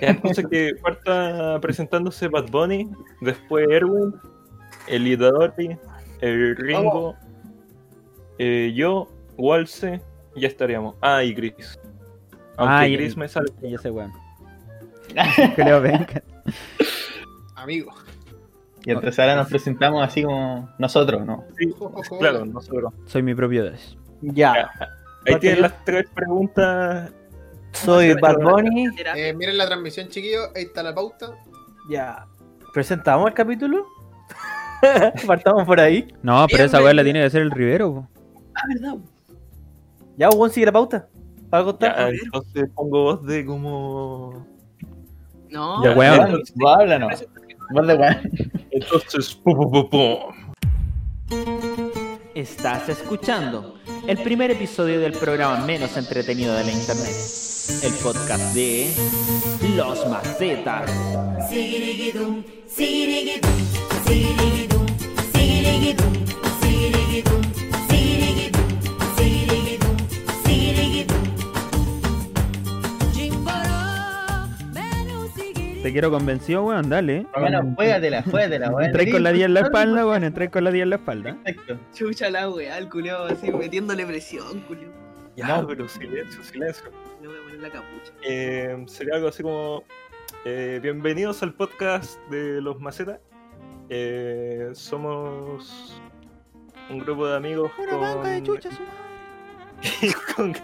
Ya, entonces que parta presentándose Bad Bunny, después Erwin, el Idadori, el Ringo, eh, yo, Walse, ya estaríamos. Ah, y Gris. Aunque Ah, y- Gris me sale. Y ese weón. Que Leo venga. Amigo. Y entonces ahora nos presentamos así como nosotros, ¿no? Sí, claro, nosotros. Soy mi propio Dios. Ya, Ahí Porque tienen las tres preguntas. Soy Bad Bunny. Eh, miren la transmisión, chiquillos. Ahí está la pauta. Ya. ¿Presentamos el capítulo? Partamos por ahí. No, pero esa weá la tiene que hacer el Rivero. po. Ah, verdad. Ya, Juan, sigue la pauta. Para contar. Ya, entonces pongo voz de como. No. Ya, weón. Weón, Vos háblanos. Vos de weón. Entonces, pum, pum, pum, pum. Estás escuchando el primer episodio del programa menos entretenido de la internet. El podcast de Los Macetas. Te quiero convencido, weón, dale. Bueno, juégatela, juégatela, weón. Entré con la 10 en la espalda, weón, entré con la 10 en la espalda. Perfecto. Chucha la weá, el culiao así metiéndole presión, culiao. Ya, No. pero silencio, silencio. Le voy a poner la capucha. Eh, sería algo así como: eh, Bienvenidos al podcast de los Macetas. Eh, somos un grupo de amigos con, con,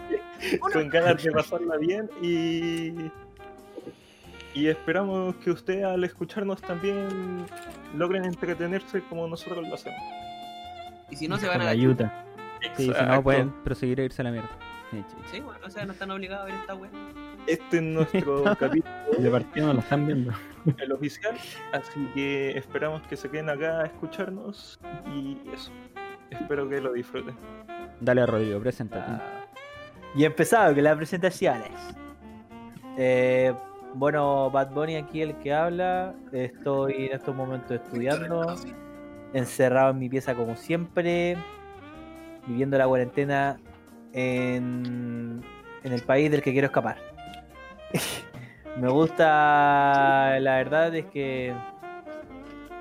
con ganas de pasarla bien y, y esperamos que ustedes al escucharnos también logren entretenerse como nosotros lo hacemos. Y si no se van a la. Sí, si no pueden proseguir a irse a la mierda. Sí, bueno, o sea, no están obligados a ver esta weá. Este es nuestro capítulo, De partido no lo están viendo. el oficial, así que esperamos que se queden acá a escucharnos y eso. Espero que lo disfruten. Dale a Rodrigo, preséntate. Y empezado con las presentaciones. Eh, bueno, Bad Bunny aquí el que habla. Estoy en estos momentos estudiando, encerrado en mi pieza como siempre, viviendo la cuarentena en, en el país del que quiero escapar. me gusta, la verdad es que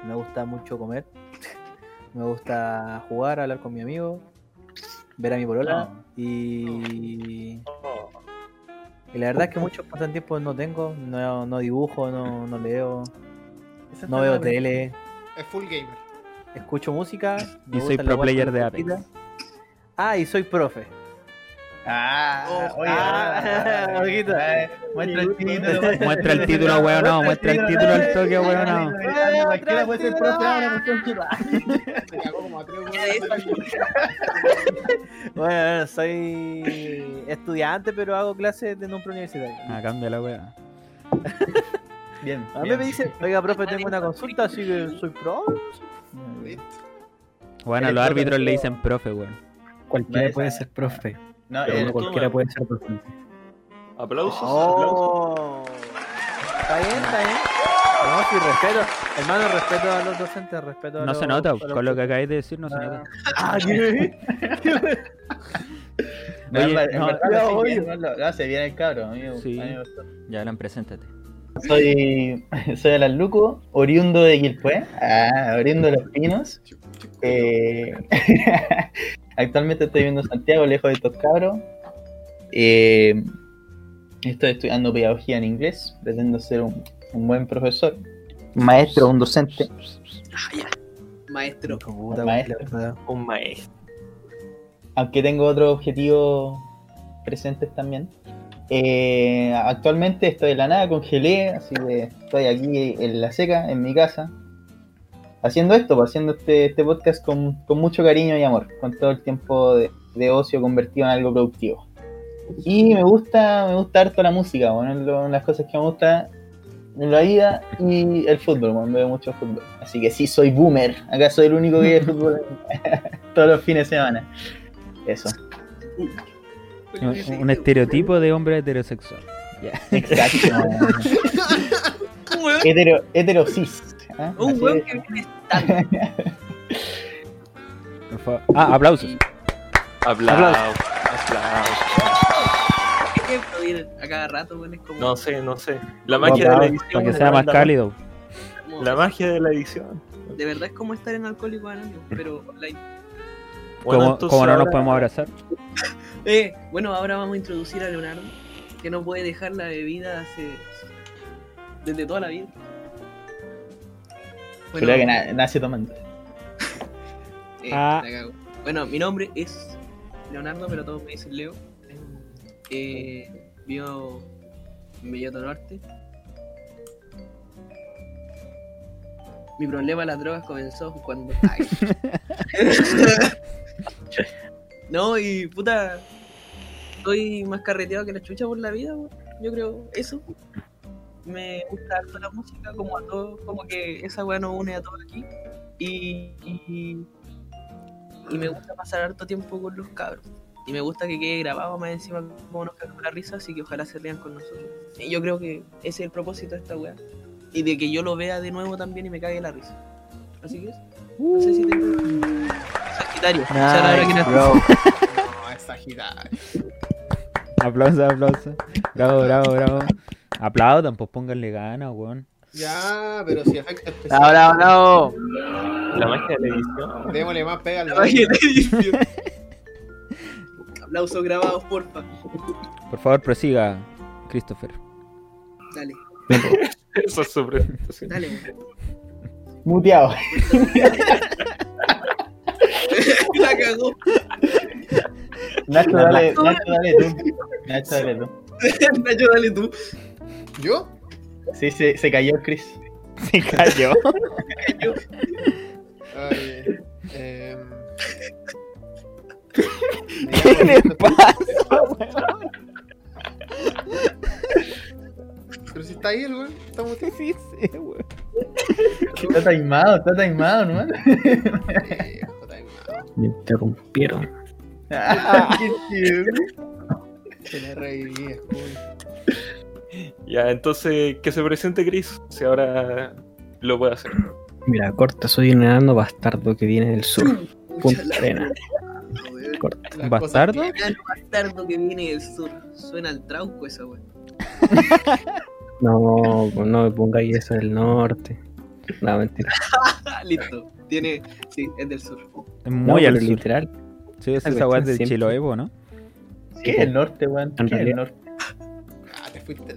me gusta mucho comer. Me gusta jugar, hablar con mi amigo, ver a mi polola y, y la verdad es que muchos pasatiempos no tengo, no, no dibujo, no, no leo, no veo tele, Es full gamer. escucho música. me Y soy pro player de cortitas. Ah, y soy profe. Ah, Oh, oye, ah, ah, ojito. ah, Muestra el título. Muestra el título, weón, no, muestra el título al toque, weón, no. Cualquiera puede ser profe ahora. Bueno, soy estudiante, pero hago clases de un preuniversitario. Ah, cambia la weá. Bien. A mí me dicen, oiga, profe, tengo una consulta, así que soy profe. Bueno, los árbitros le dicen profe, weón. Cualquiera puede ser profe. No, Pero el- no Cualquiera puede ser docente. Aplausos, aplausos. Oh, está bien, está bien. No, sí, respeto. Hermano, respeto a los docentes, respeto a No los- se nota, los- con lo que acabáis de decir no se Ah. nota. Ah, ¿qué? no, Oye, en no, verdad bien, no, lo, lo hace bien el cabro. a mí me- Sí. Ya, Alan, preséntate. Soy, soy Alan Luco, oriundo de Quilpué, ah, oriundo de Los Pinos. Eh, actualmente estoy viviendo en Santiago, lejos de estos cabros. Eh, estoy estudiando pedagogía en inglés, pretendo ser un, un buen profesor, maestro, un docente. Ah, ya. Maestro. Puta, Maestro. Un maestro. aunque tengo otros objetivos presentes también. Eh, actualmente estoy en la nada, congelé, así que estoy aquí en la seca, en mi casa, haciendo esto, pues, haciendo este, este podcast con, con mucho cariño y amor, con todo el tiempo de, de ocio convertido en algo productivo. Y me gusta, me gusta harto la música, bueno, lo- las cosas que me gusta en la vida y el fútbol, bueno, veo mucho fútbol. Así que sí, soy boomer, acá soy el único que ve fútbol todos los fines de semana. Eso. Un, un estereotipo de hombre heterosexual. Exacto. Hetero, heterosis. ¿Ah? un weón que viene. Por favor. Ah, aplausos. Aplausos. Aplausos. a cada rato, weón? Es como. No sé, no sé. La magia de la edición. Para que sea más cálido. La magia de la edición. De verdad es como estar en Alcohólico Anónimo, pero online. Bueno, como no nos podemos abrazar. Eh, bueno, ahora vamos a introducir a Leonardo, que no puede dejar la bebida hace. desde toda la vida. Bueno, Creo que na- nace tomando. eh, Ah. la cago. bueno, mi nombre es Leonardo, pero todos me dicen Leo. Eh, vivo en Belloto Norte. Mi problema de las drogas comenzó cuando. Ay. no, y puta. Estoy más carreteado que la chucha por la vida. Yo creo eso. Me gusta harto la música, como a todos, como que esa weá nos une a todos aquí. Y, y, y me gusta pasar harto tiempo con los cabros. Y me gusta que quede grabado más encima como nos cagamos la risa, así que ojalá se rían con nosotros. Y yo creo que ese es el propósito de esta weá. Y de que yo lo vea de nuevo también y me cague la risa. Así que. No sé si tengo. Sagitario. o sea, la hora que Nice, bro. No, es Sagitario. Aplausos, aplausos. Bravo, bravo, bravo. Aplaudan, pues pónganle ganas, weón. Ya, pero si afecta especial. Bravo, bravo, La magia de la edición. Démosle más pega al La magia de la edición. Aplausos grabados, porfa. Por favor, prosiga, Christopher. Dale, Esa es su presentación. dale. weón. Muteado. La cagó. Nacho, dale, Nacho, dale tú. Nacho, dale tú. Nacho, dale tú. ¿Yo? Sí, se, se cayó Chris. Se cayó. Ay, em, ¿Qué le pasa, weón? Pero si está ahí el weón, estamos Sí, sí, sí, weón. Está taimado, está taimado, ¿no? Me interrumpieron. Qué chido. Se le reía, weón. Ya, entonces que se presente Chris, si ahora lo puede hacer. Mira, corta, soy un enano bastardo que viene del sur. Punta Arena. Corta. ¿Bastardo? bastardo que viene del sur. Suena al trauco esa weón. No, pues no me pongáis eso del norte. No, mentira. Listo. Tiene. Sí, es del sur. Es No, muy al pero sur. literal. Sí, es esa weá de. Chiloevo, ¿no? ¿Qué es el norte, weón? ¿Qué En es el realidad- norte? Ah, te fuiste.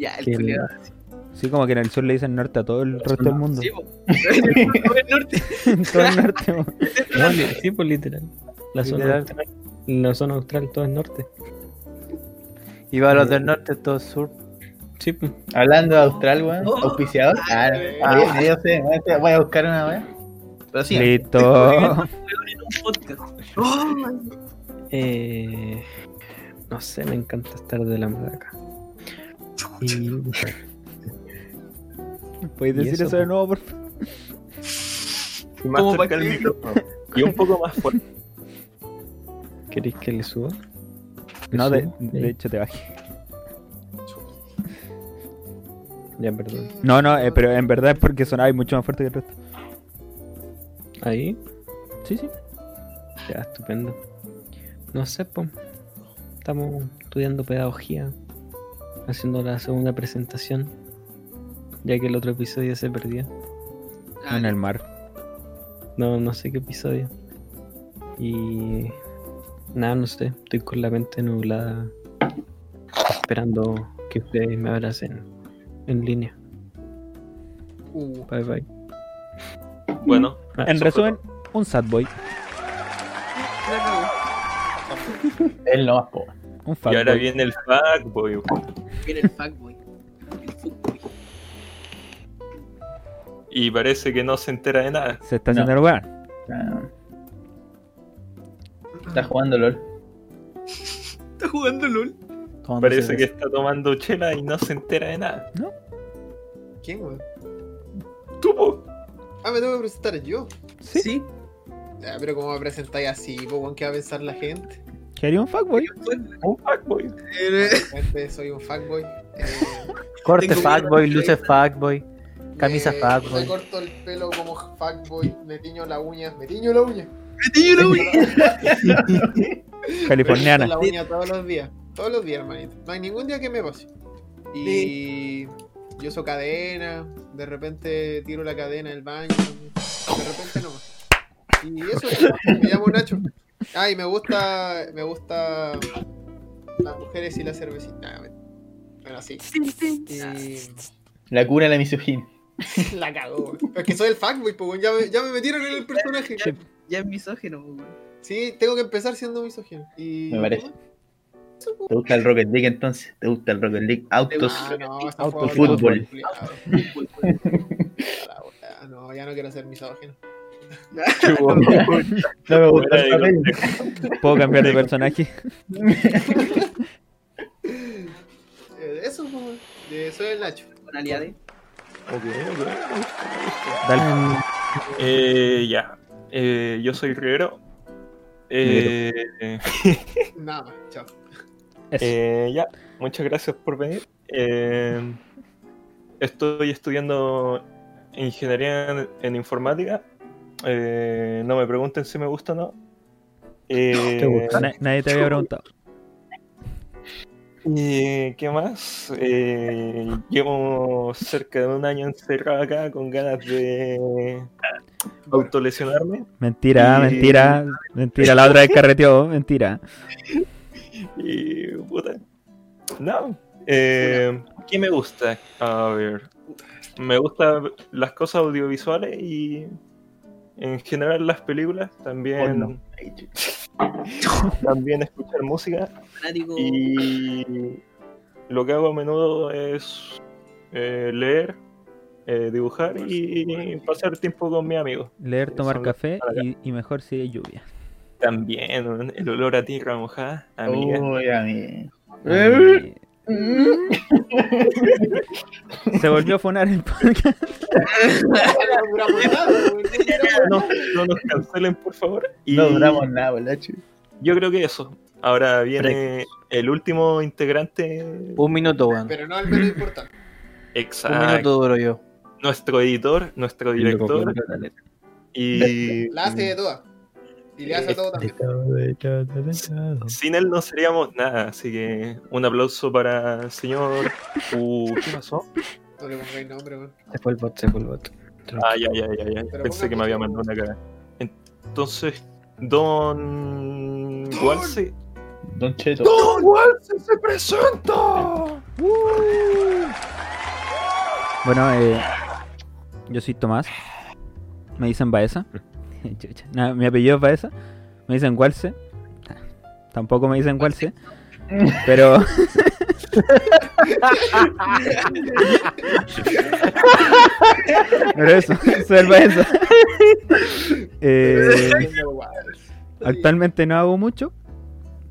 Ya, el culiado. Sí, como que en el sur le dicen norte a todo el resto del mundo. Sí, po. el norte. todo el norte, sí, pues literal. La zona. La zona austral todo es norte. Y para los del norte todo es sur. Sí, pues. Hablando de Austral, weón. Oh. Auspiciador. Ah, ah, yo sé, voy a- buscar una weón. Pero sí, Listo. Eh, no sé, me encanta estar de la acá. Y ¿Puedes ¿Y decir eso, eso de nuevo, por favor? ¿Cómo qué? micrófono. Y un poco más fuerte. ¿queréis que le suba? ¿Le No, de hecho te bajé. Ya, perdón. No, no, eh, pero en verdad es porque sonaba mucho más fuerte que el resto. Ahí, Sí, sí. ya, estupendo. No sé, pues. Estamos estudiando pedagogía. Haciendo la segunda presentación. Ya que el otro episodio se perdió. Ah, En el mar. No, no sé qué episodio. Y nada, no sé. Estoy con la mente nublada. Esperando que ustedes me abracen en línea. Uh, Bye bye. Bueno, Ah, En resumen, un sad boy. pobre. Un y fat ahora boy. viene el fuckboy. Viene el fuckboy. El fuckboy. Y parece que no se entera de nada. Se está haciendo el weón. Ah. Está jugando LOL. Está jugando LOL. Parece que está tomando chela y no se entera de nada. ¿quién, weón? Tú, po. Ah, me tengo que presentar yo. Sí. Sí. Ah, pero ¿cómo me presentáis así, po? ¿Qué va a pensar la gente? ¿Quería un fuckboy? Un fuckboy. Eh, Realmente soy un fuckboy. Eh, Corte fuckboy, luces fuckboy. Camisa me- fuckboy. Me corto el pelo como fuckboy. Me tiño la uña. Me tiño la uña. Metido la uña. Me Californiana. corto la uña todos los días. Todos los días, hermanito. No hay ningún día que me pase. Y yo uso cadena, de repente tiro la cadena del baño, de repente no. Y eso, me llamo Nacho. Ay, me gusta, me gusta las mujeres y la cervecita. Ah, Bueno, así. Y La cura de la misoginia. la cago. Es que soy el fuckboy, pues, ya, me, ya me metieron en el personaje. Ya, ya es misógino, weón. Sí, tengo que empezar siendo misógino. Y... Me parece. ¿Te gusta el Rocket League entonces? ¿Te gusta el Rocket League? Autos. Ah, no, Auto. No, ya no quiero ser misógino. No me gusta el papel. ¿Puedo cambiar de personaje? Eh, Eso, pues, soy el Nacho. Con aliade. Ok, ok. Dale. Eh, ya. Eh, yo soy Rivero. Eh, Nada más, chao. Eh, ya, muchas gracias por venir. Eh, estoy estudiando ingeniería en, en informática. Eh, no me pregunten si me gusta o no. Eh, ¿Te gusta? Na- nadie te había preguntado. ¿Y qué más? Eh, llevo cerca de un año encerrado acá con ganas de autolesionarme. Mentira, Y- mentira, mentira. La otra vez carreteó, mentira. Y puta. No. Eh, ¿Qué me gusta? A ver. Me gustan las cosas audiovisuales y en general las películas. También, también escuchar música. Fanático. Y lo que hago a menudo es eh, leer, eh, dibujar y pasar tiempo con mis amigos. Leer, tomar café y, y mejor si hay lluvia. También el olor a tierra mojada, amiga. Uy, a mí. Ay. Se volvió a fonar el podcast. No nos cancelen, por favor. Y No duramos nada, bolacho. yo creo que eso. Ahora viene el último integrante. Un minuto, weón. Pero no al menos importante. Exacto. duro yo. Nuestro editor, nuestro director. Y La hace de todas. Y le hace a todo también. sin él no seríamos nada. Así que un aplauso para el señor. Uh, ¿Qué pasó? No le pongáis nombre, weón. Se fue el bot, se fue el bot. Ah, ya, ya, ya, ya. Pero Pensé que me había mandado una cara. Entonces, Don Walse. Don Cheto. ¡Don Walse se presenta! Bueno, eh, yo soy Tomás. Me dicen Baeza. Chucha. Nada, mi apellido es Baeza. Me dicen Walse. Tampoco me dicen Walse. Pero. Pero eso, soy el Baeza. Eh, Actualmente no hago mucho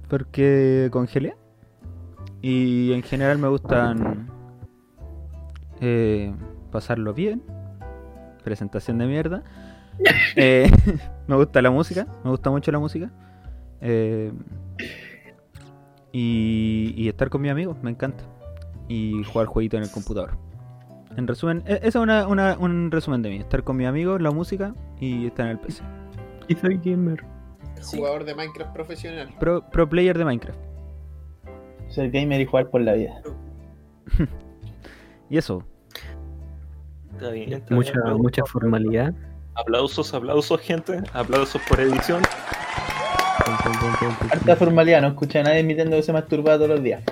porque congelé. Y en general me gustan eh, pasarlo bien. Presentación de mierda. Eh, me gusta la música, me gusta mucho la música. Eh, y, y estar con mis amigos, me encanta. Y jugar jueguito en el computador. En resumen, e- ese es una- una- un resumen de mí. Estar con mis amigos, la música y estar en el PC. Y soy gamer. Jugador de Minecraft profesional. Pro, pro player de Minecraft. Ser gamer y jugar por la vida. Y eso, Está bien, está Mucha, bien. mucha formalidad. Aplausos, aplausos, gente. Aplausos por edición. Harta formalidad, no escucha a nadie emitiendo que se masturba todos los días.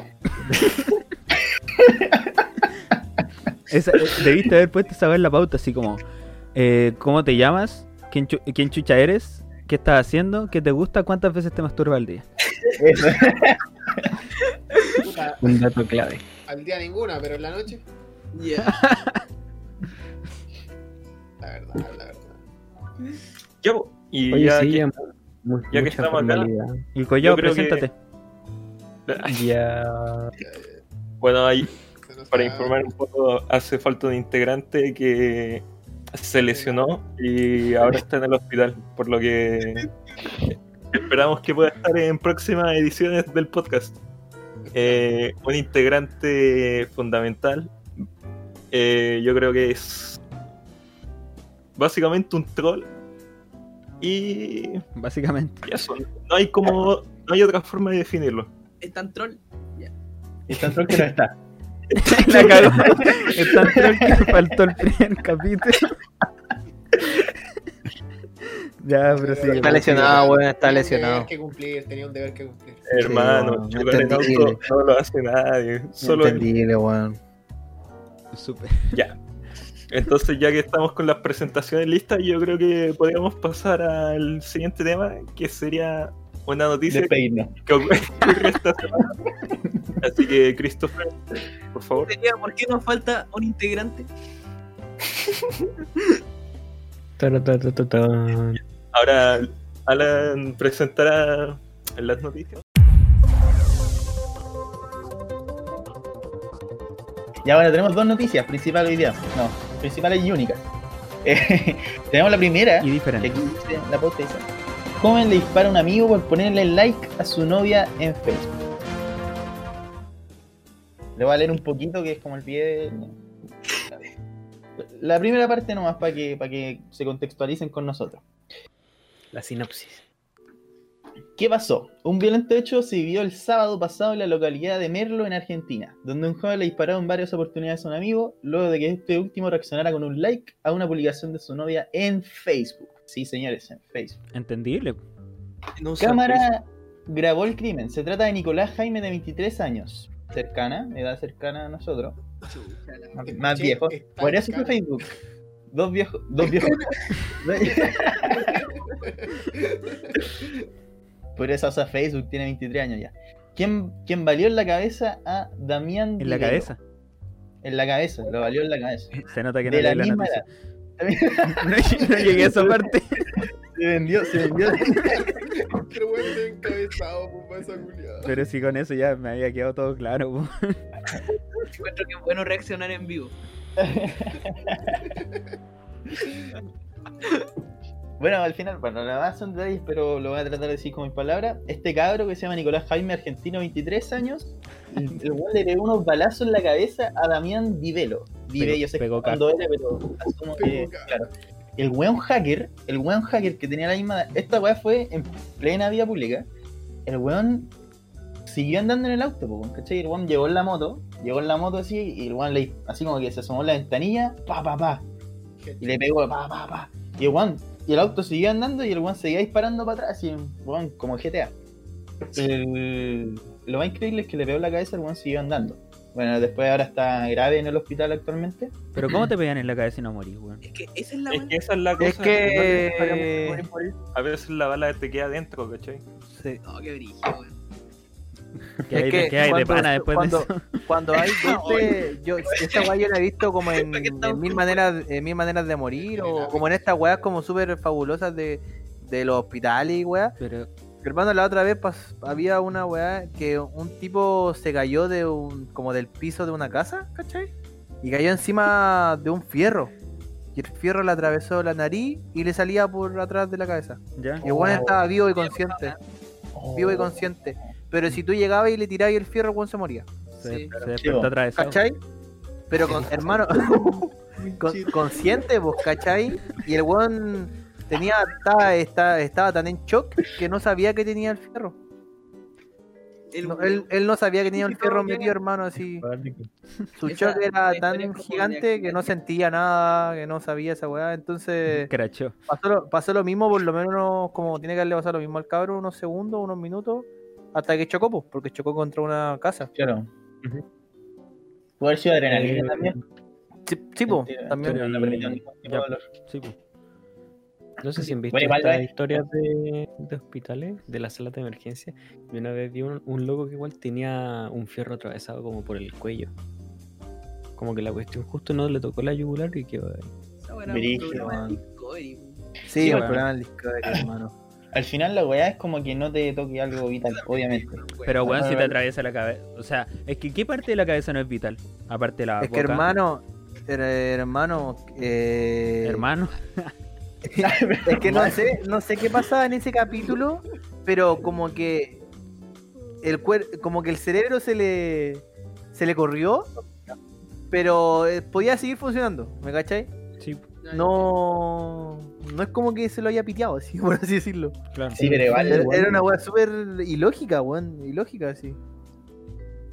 Esa- eh, debiste haber puesto esa vez en la pauta, así como: eh, ¿Cómo te llamas? ¿Quién, chu- quién chucha eres? ¿Qué estás haciendo? ¿Qué te gusta? ¿Cuántas veces te masturbas al día? Un dato clave. al día ninguna, pero en la noche, Ya. la verdad, la verdad. Ya, y Oye, ya sí, que- ya, que estamos acá. Y que- preséntate. Ya. bueno, ahí para informar un poco, hace falta un integrante que se lesionó y ahora está en el hospital, por lo que esperamos que pueda estar en próximas ediciones del podcast. Eh, un integrante fundamental, eh, yo creo que es básicamente un troll y Básicamente. y eso, no hay como, no hay otra forma de definirlo. Es tan troll Es tan troll que no está. La cagó. Es tan troll que faltó el primer capítulo. ya, pero sí. Está lesionado, weón, está Tenía un lesionado. deber que cumplir, tenía un deber que cumplir. Hermano, no, chocar en entendible. auto no lo hace nadie. Solo. Entendible, weón. Súper. Ya. Entonces, ya que estamos con las presentaciones listas, yo creo que podríamos pasar al siguiente tema, que sería una noticia que ocurrió esta semana. Así que, Christopher, por favor. ¿Por qué nos falta un integrante? Ahora, Alan presentará las noticias. Ya bueno, tenemos dos noticias principales hoy día. No, principales y únicas. Eh, tenemos la primera, Y que diferente. aquí dice, la pauta dice, joven le dispara a un amigo por ponerle like a su novia en Facebook. Le voy a leer un poquito que es como el pie de... La primera parte nomás para que, para que se contextualicen con nosotros. La sinopsis. ¿Qué pasó? Un violento hecho se vivió el sábado pasado en la localidad de Merlo, en Argentina, donde un joven le disparó en varias oportunidades a un amigo, luego de que este último reaccionara con un like a una publicación de su novia en Facebook. Sí, señores, en Facebook. Entendible. No Cámara grabó el crimen. Se trata de Nicolás Jaime, de 23 años. Cercana, edad cercana a nosotros. Más, viejo. Por eso fue Facebook. Dos viejos. Dos viejos. Por eso usa Facebook, tiene 23 años ya. ¿Quién, quién valió en la cabeza a Damián En la cabeza. En la cabeza, lo valió en la cabeza. Se nota que no De la leí la misma noticia. edad. No, no llegué a esa parte. Se vendió, se vendió. Pero bueno, encabezado, pues, esa culiada. Pero si con eso ya me había quedado todo claro. po. Encuentro que es bueno reaccionar en vivo. Bueno, al final, bueno, nada más son detalles, pero lo voy a tratar de decir con mis palabras. Este cabro que se llama Nicolás Jaime, argentino, 23 años, el weón le pegó unos balazos en la cabeza a Damián Divelo. Dive, yo sé pegó cuándo era, pero asumo que, claro. El weón hacker, el weón hacker que tenía la misma. Esta weá fue en plena vía pública. El weón siguió andando en el auto, po, ¿cachai? El weón llegó en la moto, llegó en la moto así, y el weón le, así como que se asomó en la ventanilla, pa, pa, pa, y le pegó, pa, pa, pa. Y el weón, y el auto siguió andando y el weón seguía disparando para atrás, y weón, como GTA. El- lo más increíble es que le pegó la cabeza, el weón siguió andando. Bueno, después ahora está grave en el hospital actualmente. Pero ¿cómo te pegan en la cabeza y no morís, weón? Es que esa es la Es buena. que esa es la cosa. Es que- no necesariamente morir, morir. A veces la bala te queda adentro, ¿cachai? Sí. No, qué brillo, weón. ¿Qué Es hay, que qué hay de cuando- pana después cuando- de eso? Cuando hay yo, esta weá yo la he visto como en, ¿Para qué estamos en mil maneras, en mil maneras de morir, o como en estas weas como súper fabulosas de, de los hospitales y weá. Pero, Hermano, la otra vez pas- había una weá que un tipo se cayó de un, como del piso de una casa, ¿cachai? Y cayó encima de un fierro. Y el fierro le atravesó la nariz y le salía por atrás de la cabeza. ¿ya? Y el weón estaba vivo y consciente. Vivo y consciente. Pero si tú llegabas y le tirabas el fierro, el weón se moría. Se, Sí. se despertó Sí, atravesado. ¿Cachai? Pero con, hermano, con- consciente, vos, ¿cachai? Y el weón tenía, estaba, estaba, estaba tan en shock que no sabía que tenía el fierro. El No, él, él no sabía que tenía el fierro metido, hermano, así. Su Esa- shock era tan gigante que no sentía nada, que no sabía esa weá. Entonces, pasó lo, pasó lo mismo, por lo menos como tiene que haberle pasado lo mismo al cabro, unos segundos, unos minutos, hasta que chocó, pues, porque chocó contra una casa. Claro. Ujú. Puede haber sido adrenalina Eh, también. Sí, sí Mentira, también. no Ya. Sí, pues. No sé si han visto Bueno, estas historias de, de hospitales, de las salas de emergencia. Y una vez vi un, un loco que igual tenía un fierro atravesado como por el cuello. Como que la cuestión justo no le tocó la yugular y quedó ahí. Brígido. Sí, el programa del Discovery, hermano. Al final la weá es como que no te toque algo vital, obviamente. Pero weón, si te atraviesa la cabeza. O sea, es que ¿qué parte de la cabeza no es vital? Aparte de la Es que hermano, her- hermano, eh, Hermano. es que no sé, no sé qué pasaba en ese capítulo, pero como que el cuer como que el cerebro se le se le corrió, pero eh, podía seguir funcionando, ¿me cachai? Sí, No no es como que se lo haya piteado, así, por así decirlo. claro. Sí, pero igual, Era, una weá súper ilógica, weón, ilógica, sí.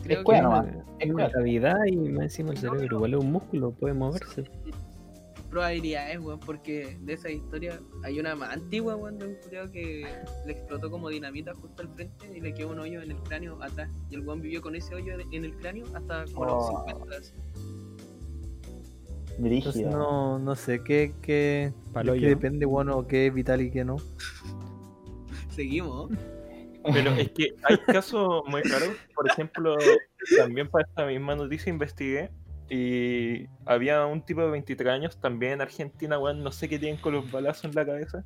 Creo cueva que nomás. Es una cavidad y más encima el cerebro igual es un músculo, puede moverse. probabilidades, weón, porque de esa historia hay una más antigua, weón, de un culiao que le explotó como dinamita justo al frente y le quedó un hoyo en el cráneo atrás. Y el weón vivió con ese hoyo en el cráneo hasta como los Oh. 50. así. Entonces no, no sé qué, qué, qué yo. depende, bueno, qué es vital y qué no. Seguimos. Pero es que hay casos muy raros. Por ejemplo, también para esta misma noticia investigué y había un tipo de 23 años también en Argentina, weón, no sé qué tienen con los balazos en la cabeza.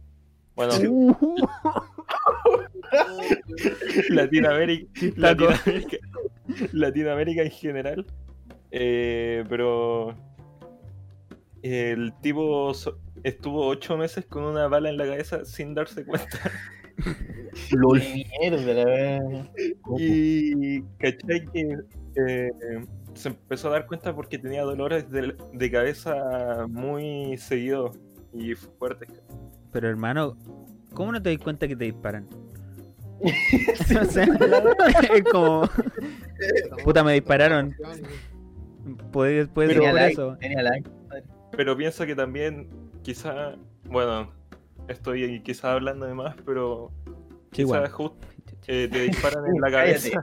Bueno, Latinoamérica, Latinoamérica, Latinoamérica en general. Eh, pero el tipo so- estuvo ocho meses con una bala en la cabeza sin darse cuenta. LOL. Mierda, la verdad. Y cachai que eh, se empezó a dar cuenta porque tenía dolores de, de cabeza muy seguidos y fuertes. Pero hermano, ¿cómo no te das cuenta que te disparan? o sea, es como, puta, me dispararon. Puede, puede ser Tenía por like, eso. tenía like. Pero pienso que también, quizá, bueno, estoy quizá hablando de más, pero Sí, quizá justo eh, te disparan en la cabeza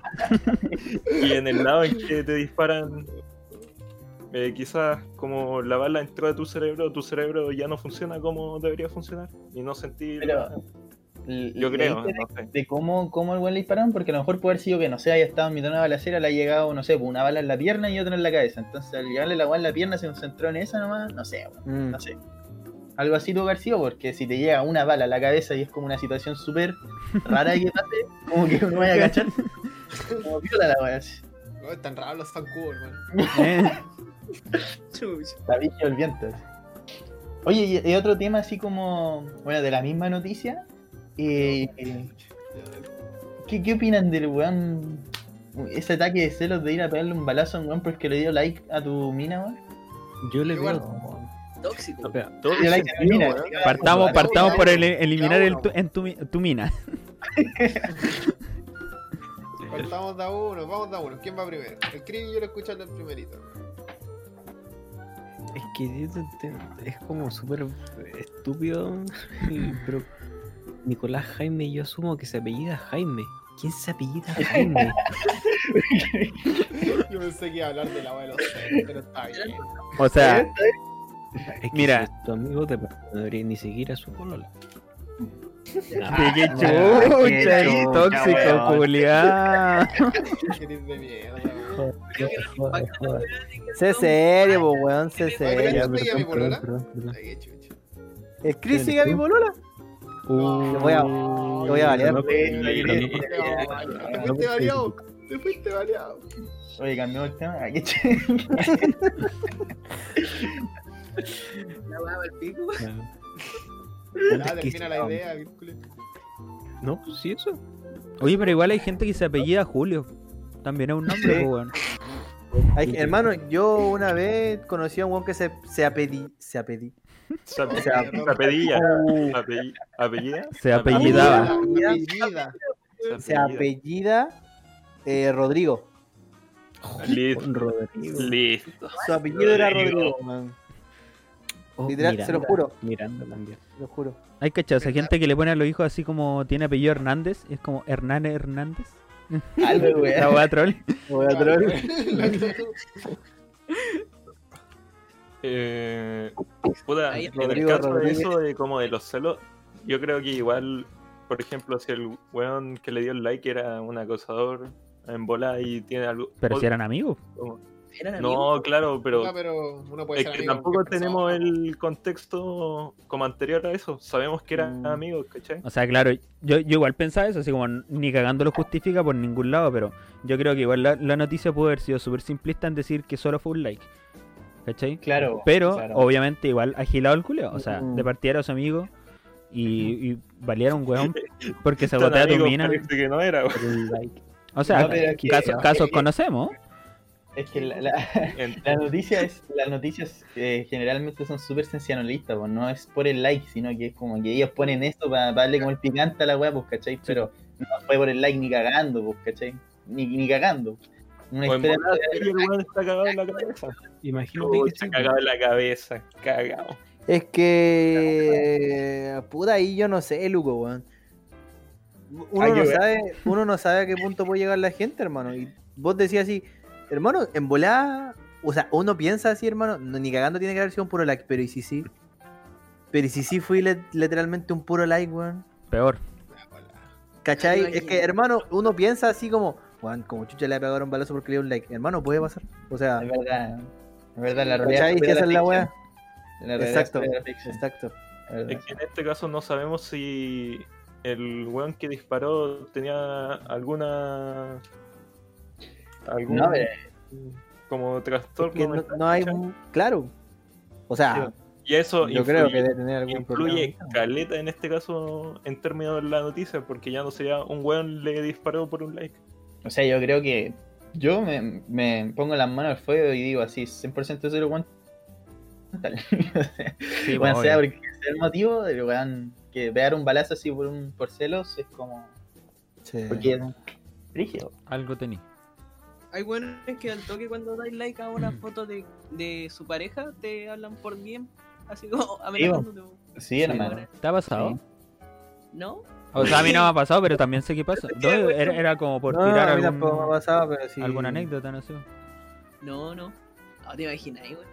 y en el lado en que te disparan, eh, quizás como la bala entró a tu cerebro, tu cerebro ya no funciona como debería funcionar y no sentir. Pero, nada. Yo creo, ¿leíste no sé. de cómo, cómo al weón le dispararon, porque a lo mejor puede haber sido que, no sé, haya estado en mitad de una balacera, le ha llegado, no sé, pues, una bala en la pierna y otra en la cabeza. Entonces, al llegarle la weá en la pierna, se concentró en esa nomás, no sé, weón, Mm. no sé. Algo así tuvo que haber sido, porque si te llega una bala a la cabeza y es como una situación súper rara que pase, como que uno vaya a cachar, como viola la weá, así. No, están raros los zancudos, la villa del viento. así. Oye, y otro tema así como, bueno, de la misma noticia, eh, ¿qué, ¿qué opinan del weón? Ese ataque de celos de ir a pegarle un balazo a un weón porque le dio like a tu mina, weón. Yo le veo. Tóxico. Le dio like a mina. partamos, partamos por el- eliminar el tu, en tu, tu mina. Partamos de a uno, vamos de a uno. ¿Quién va primero? El Chris y yo lo escuchando el primerito. Es que es como súper estúpido. Pero Nicolás Jaime, yo asumo que se apellida Jaime. ¿Quién se apellida Jaime? Yo pensé que iba a hablar de la abuela, pero está bien. O sea, Es que Mira. si es tu amigo te no debería ni seguir a su polola. de qué qué chucha, chucha, tóxico, weón. Sé serio, weón, sé serio. qué. ¿El Chris sigue a mi polola? Uh, Te voy a- te voy a balear. Te fuiste variado. Te fuiste variado. Oye, cambiamos el tema. Ay, che. La weá al pico. no. Ya, termina la idea. No, pues sí, eso. Oye, pero igual hay gente que se apellida Julio. También es un nombre, Sí. weón. Ay, hermano, yo una vez conocí a un weón que se, se apedí. Se. Se ape- se apellida. Apelli- ¿Apellida? Se apellidaba. Apellida. Se apellida eh, Rodrigo. Listo. Rodrigo. Listo. Su apellido era Rodrigo. Man. Oh, Literal, se lo Miranda, juro. Miranda también. Te lo juro. Hay cachado, esa gente que le pone a los hijos así como tiene apellido Hernández, es como Hernán Hernández. Algo, La weá troll. Voy a troll. Eh, puta, en el caso de eso de como de los celos, yo creo que igual, por ejemplo, si el weón que le dio el like era un acosador en bola y tiene algo. Pero si eran amigos. como- Eran No, amigos. claro, pero No, pero uno puede es ser que tampoco tenemos el contexto como anterior a eso. Sabemos que eran Mm. amigos, ¿cachai? O sea, claro, yo, yo igual pensaba eso, así como ni cagando lo justifica por ningún lado, pero yo creo que igual la, la noticia pudo haber sido súper simplista en decir que solo fue un like. ¿Cachai? Claro. Pero claro. obviamente igual agilado el culeo. O sea, Mm. de partida era su amigo y, y valiera un weón porque se botea a tu mina. que no era. O sea, No, es casos que- conocemos. Es que la, la, En- la noticia es, las noticias eh, generalmente son súper sensacionalistas, pues no es por el like, sino que es como que ellos ponen esto para, darle como el picante a la weá, pues, ¿cachai? Pero no fue por el like ni cagando, pues, ¿cachai? Ni, ni cagando. Una O en historia volada, sí, el weón está cagado en la cabeza. Imagínate que está cagado en la cabeza, cagado. Es que. Puta, ahí yo no sé, Luco, weón. Uno no, sabe, uno no sabe a qué punto puede llegar la gente, hermano. Y vos decías así, hermano, en volada. O sea, uno piensa así, hermano, no, ni cagando tiene que haber sido un puro like, pero ¿y si sí? Pero ¿y si sí fui le- literalmente un puro like, weón? Peor. ¿Cachai? Es que, hermano, uno piensa así como, como chucha le pegaron un balazo porque le dio un like. Hermano, puede pasar. O sea, Es verdad. Es verdad, la realidad. ¿cachai? esa es la weá. Exacto. Exacto. es que en este caso no sabemos si el weón que disparó tenía alguna. algún No, pero- como trastorno. No, hay un- Claro. O sea, Y eso yo creo que debe tener algún influye problema. caleta en este caso en términos de la noticia, porque ya no sería un weón le disparó por un like. O sea, yo creo que yo me, me pongo las manos al fuego y digo así, 100% seguro weón. Tal. Sí, Bueno, pues, sea obvio. porque sea el motivo del weón que pegar un balazo así por un por celos es como. Sí. Porque es rígido. Algo tení. Hay buenos que al toque cuando dais like a una foto de, de su pareja te hablan por DM, así como amenazándote. Sí, hermano. ¿Te ha pasado? Sí. ¿No? O sea, a mí no me ha pasado, pero también sé qué pasa. No, era, era como por No, tirar a mí algún- tampoco me ha pasado, pero sí. alguna anécdota, no sé. No, no. No te imaginas, güey.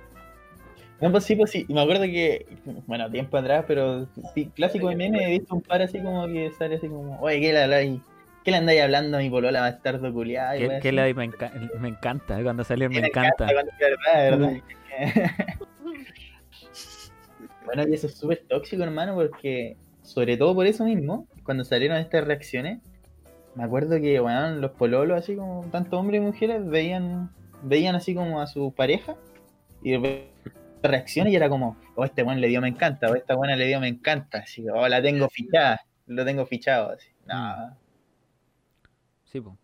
No, pues sí, pues sí. Me acuerdo que, bueno, tiempo atrás, pero sí, clásico de meme, he visto un par así como que sale así como, oye, ¿qué le habláis? ¿Qué le andáis hablando a mi polola bastardo culiada? Que, que le- me, enca- me encanta, eh, cuando salió me Me encanta. cuando es verdad, ¿verdad? bueno, y eso es súper tóxico, hermano, porque sobre todo por eso mismo, cuando salieron estas reacciones, me acuerdo que, bueno, los pololos, así como tanto hombres y mujeres, veían, veían así como a su pareja y reacciones y era como, oh, este buen le dio me encanta, o esta buena le dio me encanta, así, oh, la tengo fichada, lo tengo fichado, así. No, Sí, pues.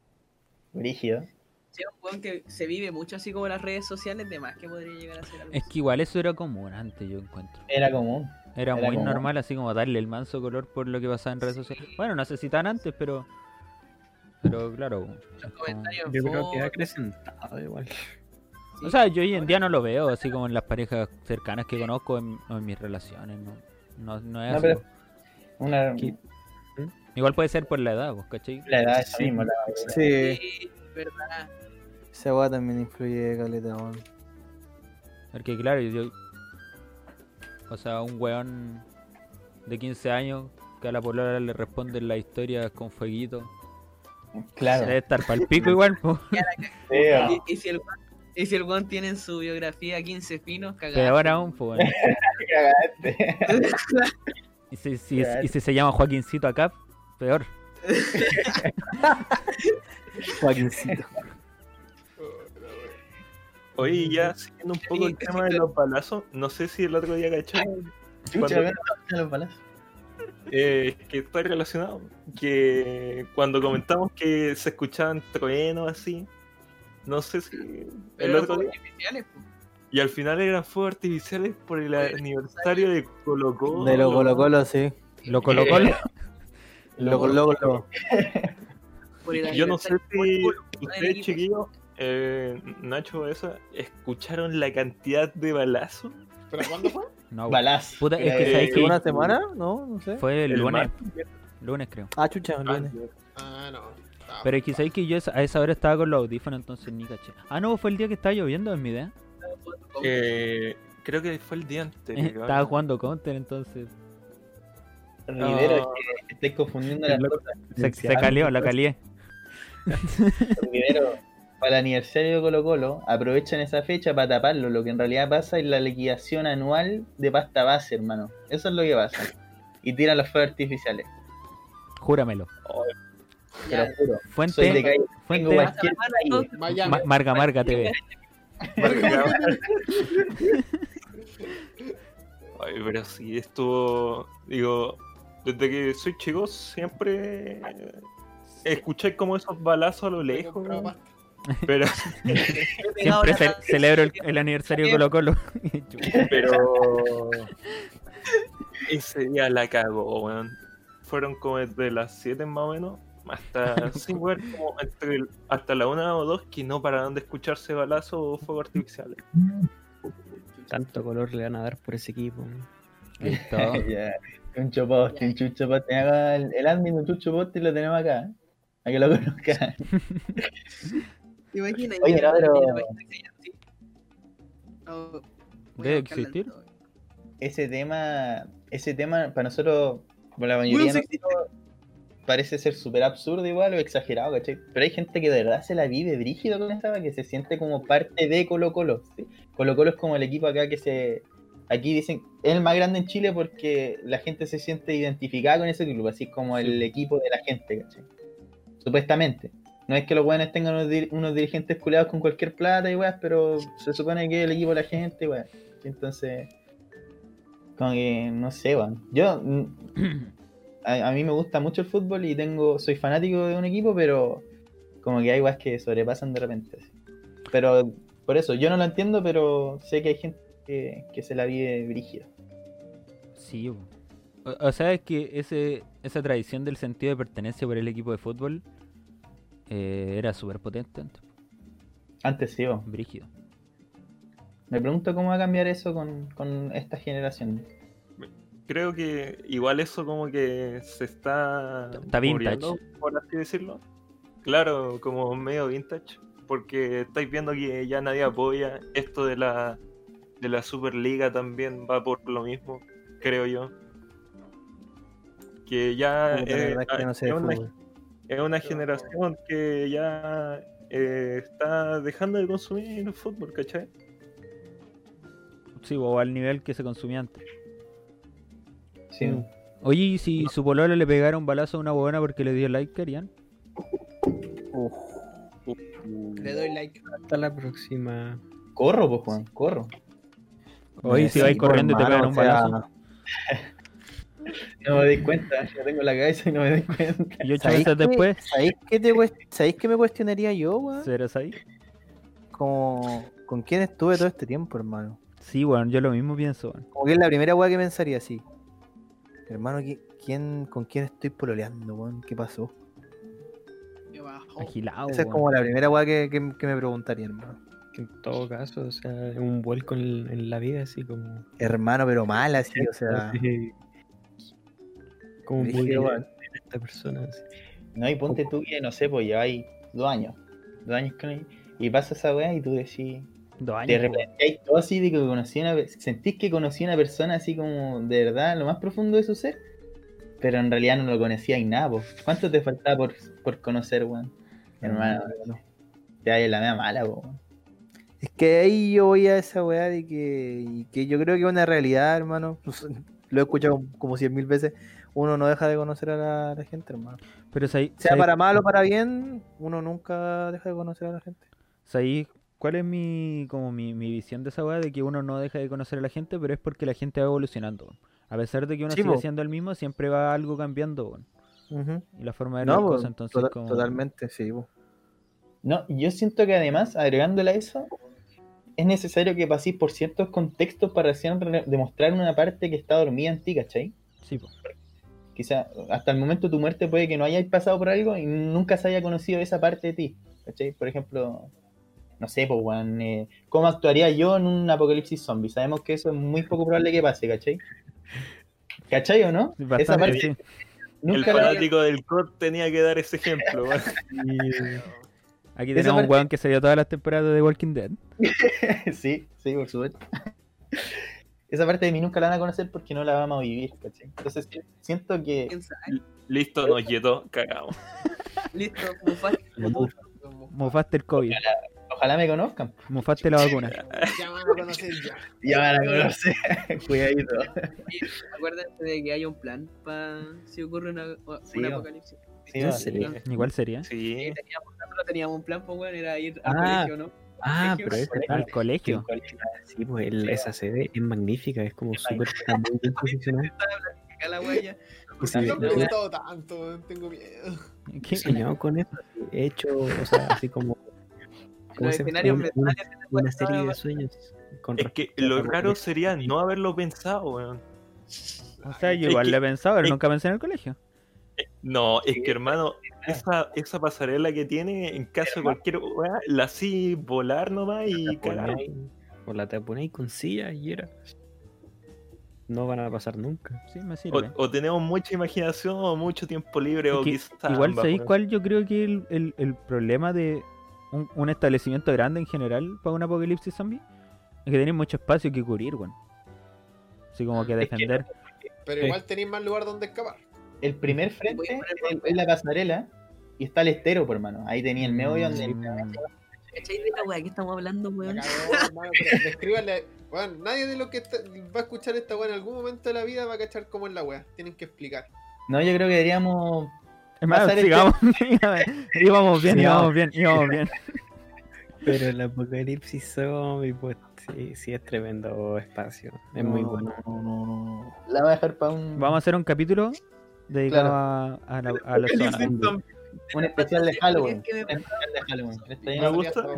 brígido. Si es un weón que se vive mucho así como en las redes sociales, de más que podría llegar a ser algo Es que igual eso era común antes, yo encuentro. Era común. Era, Era muy como- normal, así como darle el manso color por lo que pasaba en redes sociales. Bueno, no sé si tan antes, pero. Pero claro. Los como- Yo creo que ha acrecentado igual. sí. O sea, yo hoy en día no lo veo así como en las parejas cercanas que conozco en, o en mis relaciones. No, no, no es No, así. pero una, ¿Qué? Igual puede ser por la edad, pues, ¿cachai? la edad es Sí. mismo, la Sí, Sí, verdad. esa weá también influye caleta, weón. Porque claro, yo. O sea, un weón de 15 años que a la polola le responden las historias con fueguito. Claro. Debe estar pa'l pico igual. Y, y si el weón- y si el weón tiene en su biografía 15 finos, cagaste. Peor aún, pues. bueno. Cagaste. Y si, si- y si se llama Joaquincito acá, peor. Joaquincito. Oye, ya siguiendo un poco el Sí, tema de los balazos, no sé si el otro día cachó Chucha, Cuando- a ver, ¿dónde los balazos? eh, que está relacionado. Que cuando comentamos que se escuchaban truenos así, no sé si el otro día. Y al final eran fuegos artificiales por el aniversario de Colo Colo. De lo Colo Colo, sí. Lo colocó. Lo Colo Colo. Por el Yo no sé si Colo, ustedes, chiquillos, eh, Nacho, esa, escucharon la cantidad de balazos. ¿Pero cuándo fue? No, Balazos. Puta, es que Eh, que ¿Una semana? No, no sé. fue el el lunes. Lunes creo. Ah, chucha, Ah, lunes. Ah, no. Ah, Pero es que sabéis que yo a esa hora estaba con los audífonos, entonces ni caché. Ah, no, fue el día que estaba lloviendo, es mi idea. Eh, creo que fue el día anterior. Estaba jugando Counter, entonces Rivero, No. es que estáis confundiendo las cosas. se, se calió, la calié. Rivero, para el aniversario de Colo Colo, aprovechan esa fecha para taparlo. Lo que en realidad pasa es la liquidación anual de pasta base, hermano. Eso es lo que pasa. Y tiran los fuegos artificiales. Júramelo. Te lo juro. Soy de Fuente, calle. Tengo fuente cualquier Marga Marga TV. Ay, pero sí, estuvo. Digo, desde que soy chico siempre escuché como esos balazos a lo lejos. Pero, Siempre ce- celebro el, el aniversario de Colo Colo. pero. Ese día la cagó, weón. Fueron como desde las 7 más o menos. hasta sin ver como entre el- hasta la una o dos que no pararon de escucharse balazos o fuegos artificiales. Tanto color le van a dar por ese equipo. Ya, Un chopote, un el, el admin de un chucho poste y lo tenemos acá. ¿eh? A que lo conozcan. Oye, no, pero- así. No, a Debe existir. todo. Ese tema, ese tema para nosotros, por la mayoría de nosotros, parece ser súper absurdo igual o exagerado, ¿cachai? Pero hay gente que de verdad se la vive brígido con esta, que se siente como parte de Colo Colo. ¿sí? Colo Colo es como el equipo acá que se... Aquí dicen, es el más grande en Chile porque la gente se siente identificada con ese club, así como el equipo de la gente, ¿cachai? Supuestamente. No es que los buenos tengan unos, dir- unos dirigentes culeados con cualquier plata y weas, pero se supone que el equipo de la gente, weas. Entonces, como que, no sé, weón. Yo, mm, a, mí me gusta mucho el fútbol y tengo soy fanático de un equipo, pero como que hay weas que sobrepasan de repente. Pero, por eso, yo no lo entiendo, pero sé que hay gente que, que se la vive brígida. Sí, o, o sea, es que ese, esa tradición del sentido de pertenencia por el equipo de fútbol eh, era súper potente antes, Antes sí, brígido. Me pregunto cómo va a cambiar eso con, con esta generación. Creo que igual eso como que se está Está vintage. por así decirlo. Claro, como medio vintage, porque estáis viendo que ya nadie apoya esto de la de la Superliga también va por lo mismo, creo yo. Que ya es que no sé es de una, fútbol. Es una generación que ya eh, está dejando de consumir el fútbol, ¿cachai? Sí, o al nivel que se consumía antes. Sí. Mm. Oye, ¿y si su polola le pegara un balazo a una buena porque le dio like, querían? Uf, Le doy like. Hasta la próxima. Corro, pues, Juan, corro. Oye, si vais corriendo y te pegan un balazo. No me doy cuenta, yo tengo la cabeza y no me doy cuenta. Y ocho ¿Sabéis meses después, ¿Sabéis qué, te ¿Sabéis qué me cuestionaría yo, weón? ¿serás ahí? Como, ¿con quién estuve todo este tiempo, hermano? Sí, bueno, yo lo mismo pienso. weón. Como que es la primera weá que pensaría así. Hermano, ¿qui- ¿quién, ¿con quién estoy pololeando, weón? ¿Qué pasó? Qué bajo. Agilado. Esa es weón. como la primera weá que, que- que me preguntaría, hermano. En todo caso, o sea, es un vuelco en, en la vida, así como. Hermano, pero mal así, o sea. así, como weón. esta persona. así. No, y ponte tú que, no sé, pues lleváis dos años. Dos años con él. Y pasa esa weá y tú decís. Dos años. De weón. repente hay todo así de que conocí a una sentís que conocí a una persona así como de verdad, lo más profundo de su ser. Pero en realidad no lo conocía y nada, pues. ¿Cuánto te faltaba por, por conocer, weón? Hermano, te vayas la mea mala, po, weón. Es que ahí yo voy a esa weá de que, y que yo creo que es una realidad, hermano. Lo he escuchado como cien mil veces. Uno no deja de conocer a la, gente, hermano. Pero ¿sabéis Sea para mal o para bien, uno nunca deja de conocer a la gente. sabéis cuál es mi, como mi, mi visión de esa weá? De que uno no deja de conocer a la gente, pero es porque la gente va evolucionando. A pesar de que uno Sí, sigue siendo el mismo, siempre va algo cambiando. Y la forma de ver No, las pues, cosas, entonces como... totalmente, sí. po. No, yo siento que además, agregándole a eso, es necesario que paséis por ciertos contextos para recién demostrar una parte que está dormida en ti, ¿cachai? Sí, po. Quizá hasta el momento de tu muerte puede que no hayáis pasado por algo y nunca se haya conocido esa parte de ti, ¿cachai? Por ejemplo, no sé, pues, weón, eh, ¿cómo actuaría yo en un apocalipsis zombie? Sabemos que eso es muy poco probable que pase, ¿cachai? ¿Cachai o no? Esa parte sí. El nunca la- fanático del COD tenía que dar ese ejemplo. Aquí tenemos un weón que se dio todas las temporadas de Walking Dead. sí, sí, por supuesto. Esa parte de mí nunca la van a conocer porque no la vamos a vivir, ¿cachai? Entonces si- siento que. Listo, nos lletó, cagamos. Listo, mufaste. Mufaste el COVID. ojalá me conozcan. Mufaste la vacuna. Ya van a conocer ya. Ya van a conocer. Cuidadito. Acuérdate de que hay un plan para si ocurre una, un Sí, o- apocalipsis. Sí, ¿En va. serio? Igual sería. Sí. Teníamos, nosotros teníamos un plan, pues, bueno, era ir al Ah. colegio, ¿no? Ah, pero ese Al colegio. Sí, pues el- esa sede es magnífica, es como súper bien posicionada. La huella. Si No me lo- ha gustado tanto, tengo miedo. ¿Qué? soñado con eso, he hecho, o sea, así como, como una, una- una serie de dar, sueños. Con Es que lo raro sería no haberlo pensado, weón. O sea, yo Es igual que- le he pensado, pero es- nunca pensé en el colegio. No, es que hermano, esa, esa pasarela que tiene, en caso de cualquier weá, la así volar nomás y cagar. O la te ponéis con silla y era. No van a pasar nunca. Sí, me O, sirve. o tenemos mucha imaginación o mucho tiempo libre Es o que quizás igual, ¿sabéis cuál? Yo creo que el, el- el problema de un, un establecimiento grande en general para un apocalipsis zombie es que tenéis mucho espacio que cubrir, weón. Así como que Es que- defender. Pero igual tenéis más lugar donde escapar. El primer frente es- la pasarela y está el estero, por hermano. Ahí tenía el meollo donde Mm, ¿Cachai de la weá que estamos hablando, La weón? descríbanle- nadie de los que está- va a escuchar esta weá en algún momento de la vida va a cachar cómo es la weá. Tienen que explicar. No, yo creo que deberíamos. Es más, este- sigamos. íbamos bien, íbamos bien, íbamos bien. Pero el apocalipsis zombie, pues sí, sí es tremendo espacio. Es muy No, bueno. No, no, no. La voy a dejar para un, Vamos a hacer un capítulo dedicado a, a, la, a los zombies. un especial de Halloween. ¿Qué me- Un especial de Halloween. Me de- gusta. Me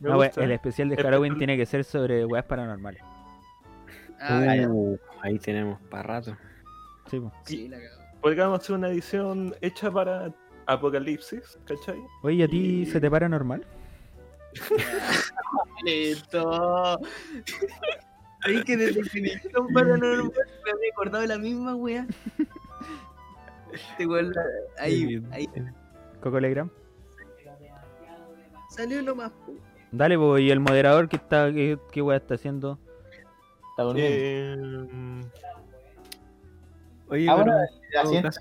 Me No, we- gusta. el especial de Halloween tiene que ser sobre weas paranormales. Ah. Uh, ahí tenemos para rato. Sí, po. Sí, la. Podríamos hacer una edición hecha para Apocalipsis, ¿cachai? Oye, ¿y a ti se te para normal? Listo. Ahí que desde que me dijeron paranormal me había acordado de la misma wea. Este weón, ahí, ahí Coco Legram. salió lo más. pu- Dale, po, y el moderador que está, qué, qué está haciendo. Está durmiendo. Eh, Oye, Ahora, pero la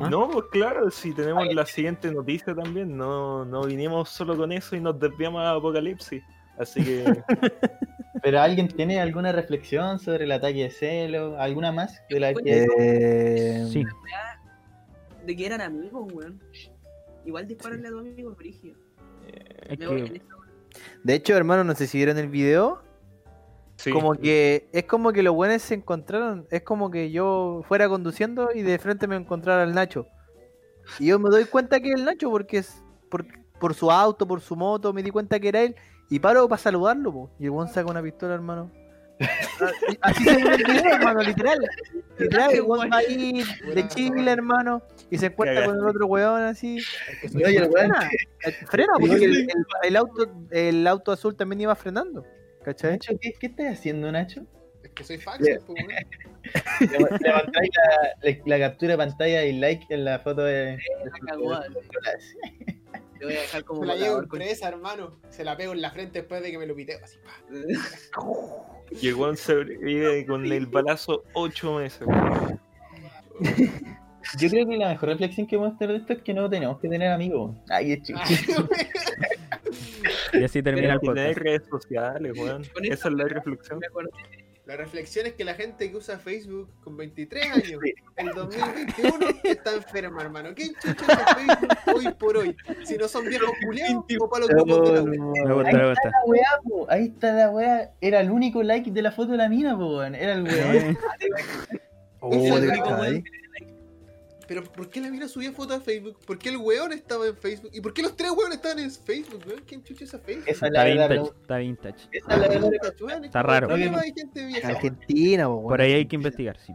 ¿no? no, pues claro, si tenemos la siguiente noticia también, no, no vinimos solo con eso y nos desviamos a Apocalipsis. Así que Pero alguien tiene alguna reflexión sobre el ataque de celo, alguna más de la que Eh, Sí. De que eran amigos, weón. Igual dispararle a tu amigo es brígido. Es que. De hecho, hermano, no sé si vieron el video. sí. Como que es como que los buenos se encontraron. Es como que yo fuera conduciendo y de frente me encontrara el Nacho. Y yo me doy cuenta que es el Nacho porque es por, por su auto, por su moto, me di cuenta que era él. Y paro para saludarlo, po. Y el weón saca una pistola, hermano. Así- se ve el video, hermano, literal. Va ahí de Chile, hermano. Y se encuentra con el otro weón así. No, y el weón- Frena, frena porque el, el- el auto, el auto azul también iba frenando. ¿Cachai? Nacho, ¿qué, qué estás haciendo, Nacho? Es que soy facho, pues, weón. Le- Levantáis la, la- la captura de pantalla y like en la foto de. La cagó. Te voy a dejar como Me la llevo impresa, hermano. Se la pego en la frente después de que me lo piteo. Así, pa. Y el weón sobrevive con el balazo ocho meses. weón. Yo creo que la mejor reflexión que podemos tener de esto es que no tenemos que tener amigos. Ay, es chico. y así termina el podcast. redes sociales, weón. Con Esa es la reflexión. La reflexión es que la gente que usa Facebook con 23 años, el 2021, está enferma, hermano. ¿Quién chucha usa Facebook hoy por hoy? Si no son viejos culiados o palos gusta, me gusta. La weá, po. Ahí está la weá. Era el único like de la foto de la mina, po. Era el weón. Oh, Pero ¿por qué la mina subía fotos a Facebook? ¿Por qué el weón estaba en Facebook? ¿Y por qué los tres weones estaban en Facebook, weón? ¿Quién chucha usa Facebook? Esa es Está la vintage, está vintage. Esa es la. Weón, es Está raro. de gente vieja. Argentina, po, Por weón. ahí hay que investigar, sí.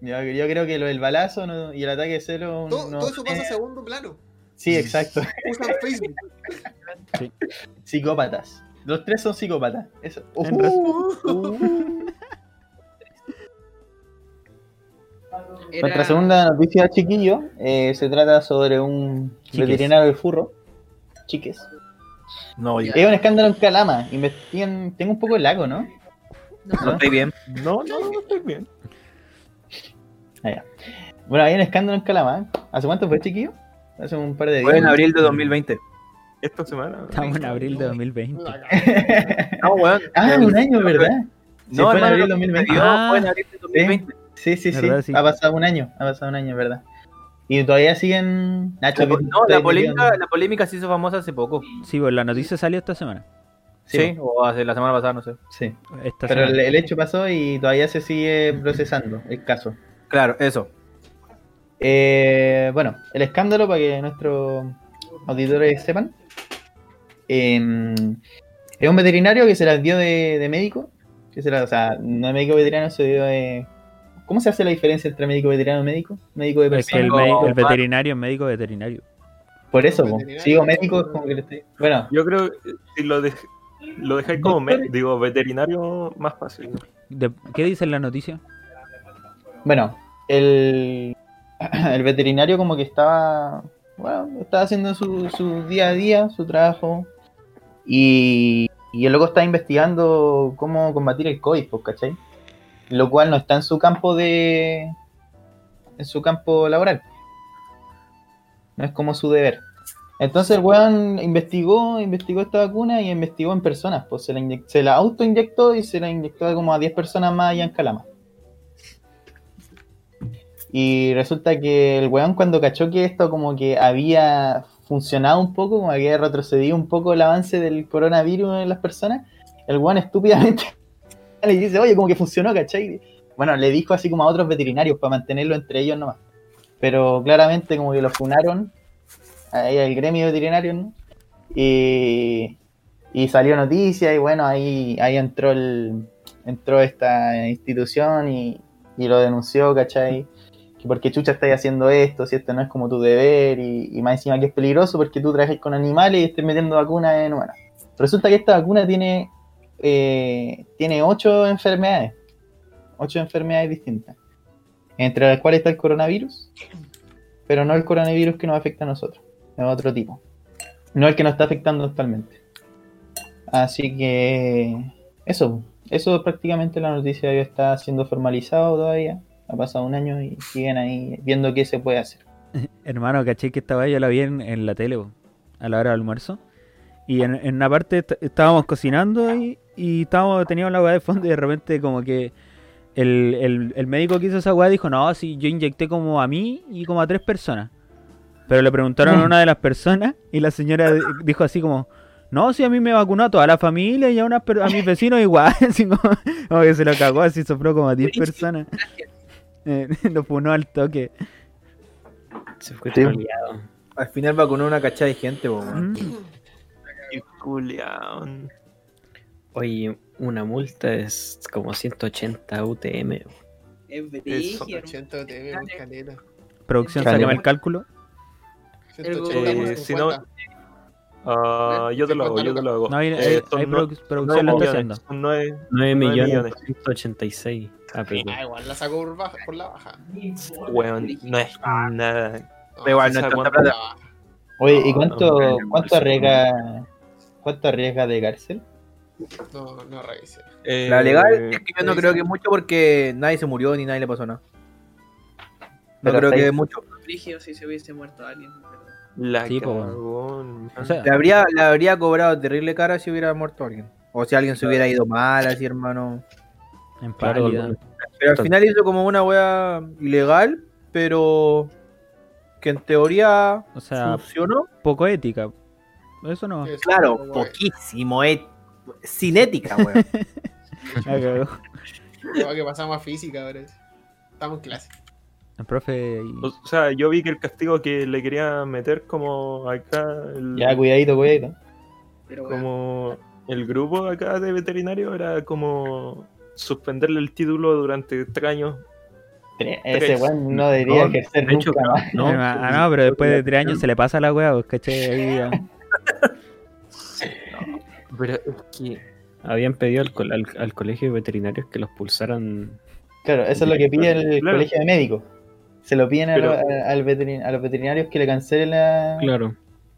Yo, yo creo que lo del balazo no- y el ataque de celo. Todo, no- todo eso pasa a segundo plano. Sí, exacto. Usan Facebook. Psicópatas. Los tres son psicópatas. Eso. En Uh, Era- Nuestra segunda noticia, chiquillo, eh, se trata sobre un Chiques. veterinario de furro. Chiques. No, Ya. Es un escándalo en Calama. Investigan. Tengo un poco de lago, ¿no? no estoy bien. No, no, no estoy bien. Bueno, hay un escándalo en Calama. ¿Hace cuánto fue, chiquillo? Hace un par de días. Fue en abril de 2020. Esta semana. Estamos en abril de 2020. No, weón. ah, un año, ¿verdad? No, fue en abril de que 2020. sucedió Ah. fue en abril de 2020. Sí, sí, sí. Ha pasado un año. Ha pasado un año, ¿verdad? Y todavía siguen. Nacho, no, la polémica, la polémica se hizo famosa hace poco. Sí, pues la noticia salió esta semana. Sí, Sí, o hace la semana pasada, no sé. Sí. Esta Pero el, hecho pasó y todavía se sigue procesando el caso. Claro, eso. Eh, bueno, el escándalo, para que nuestros auditores sepan, eh, es un veterinario que se las dio de, de médico, que se la- o sea, no es médico veterinario, se dio de ¿Cómo se hace la diferencia entre médico veterinario y médico? Médico de Es que el, persona. médico- el veterinario es médico veterinario. Por eso. Si digo médico es como que le estoy. Bueno, Yo creo que si lo, dej- lo dejáis como me- digo, veterinario, más fácil. De- ¿Qué dice en la noticia? bueno, el, el veterinario como que estaba. Bueno, estaba haciendo su, su día a día, su trabajo. Y, y el loco está investigando cómo combatir el COVID, pues, ¿cachai? Lo cual no está en su campo de. en su campo laboral. No es como su deber. Entonces el weón investigó, investigó esta vacuna y investigó en personas. Pues se la, se la autoinyectó y se la inyectó como a 10 personas más allá en Calama. Y resulta que el weón cuando cachó que esto como que había funcionado un poco, como había retrocedido un poco el avance del coronavirus en las personas, el weón estúpidamente le dice, oye, como que funcionó, ¿cachai? Bueno, le dijo así como a otros veterinarios para mantenerlo entre ellos nomás. Pero claramente como que lo funaron ahí al gremio veterinario, ¿no? Y, y salió noticia y bueno, ahí, ahí entró el entró esta institución y, y lo denunció, ¿cachai? Que porque chucha estáis haciendo esto, si esto no es como tu deber y, y más encima que es peligroso porque tú trabajas con animales y estés metiendo vacunas en humanas. Resulta que esta vacuna tiene, eh, tiene ocho enfermedades, ocho enfermedades distintas, entre las cuales está el coronavirus, pero no el coronavirus que nos afecta a nosotros, es otro tipo, no el que nos está afectando actualmente. Así que eso, eso es prácticamente la noticia ya está siendo formalizado todavía. Ha pasado un año y siguen ahí viendo qué se puede hacer. Hermano, caché que esta weá yo la vi en, la tele, a la hora del almuerzo. Y en, en una parte est- estábamos cocinando y, y estábamos, teníamos la weá de fondo y de repente como que el, el, el médico que hizo esa weá dijo, no, sí, yo inyecté como a mí y como a tres personas. Pero le preguntaron a una de las personas y la señora di- dijo así como, no, sí, a mí me vacunó a toda la familia y a, unas per- a mis vecinos igual. Así como, como que se lo cagó, así sopló como a 10 personas. Eh, lo funó al toque. Se fue Sí. Al final vacunó una cachada de gente, weón. Mm. Oye, una multa es como 180 UTM. Es brígido. 180 TV, un caleta. Producción, sáqueme el cálculo. 180 Eh, por si no- 50. Ah, yo te lo hago, yo te lo hago. No, ahí, Eh, ahí nue- produ- producción lo está nueve haciendo. millones, son nueve- 9 Nueve millones millones. 186 APP. Ah, igual la sacó por, baja, por la baja. Weón, no es nada. No, igual, no es tanta plata. Oye, ¿y No, cuánto, no, cuánto no, arriesga cuánto arriesga de cárcel? No, no revisé. Eh, La legal es que yo no creo que mucho porque nadie se murió ni nadie le pasó nada. No Pero creo que mucho. Brígido si se hubiese muerto alguien. pero- La Sí. O sea, Le habría, le habría cobrado terrible cara si hubiera muerto alguien. O si alguien se hubiera ido mal, así, hermano. en no. Pero al final hizo como una wea ilegal, pero que en teoría O sea, funcionó. poco ética. Eso no. Claro, poquísimo, eh. Cinética, weón. Creo que pasamos a física ahora. Estamos en clase. El profe. y- O sea, yo vi que el castigo que le quería meter como acá, el, Ya, cuidadito, cuidadito. Pero como el grupo acá de veterinario era como suspenderle el título durante tres años. Tre- Tres. Ese weón no debería No, ejercer de hecho, nunca más. no, ah, no, pero después de tres años se le pasa la weá, pues, ¿cachai? Ahí ya. Pero es que Habían pedido al, col- al, al colegio de veterinarios que los pulsaran. Claro, eso es lo que pide el Claro. colegio de médicos. Se lo piden a, Pero- lo- a- al veterin- a los veterinarios que le cancelen la... Claro.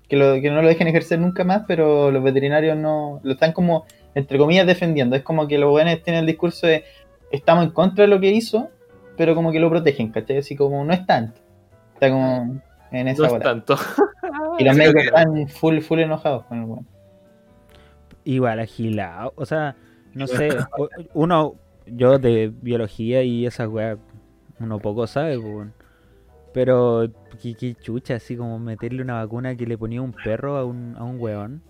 Que, lo- que no lo dejen ejercer nunca más, pero los veterinarios no... Lo están como, entre comillas, defendiendo. Es como que los buenos tienen el discurso de estamos en contra de lo que hizo, pero como que lo protegen, ¿cachai? Así como no es tanto. Está como en esa no es tanto. Y los Sí, médicos están full, full enojados con el weón. Igual agilado. O sea, no sé. Uno, yo de biología y esas weas, uno poco sabe, pues, weón. Pero, qué, qué chucha, así como meterle una vacuna que le ponía un perro a un, a un weón.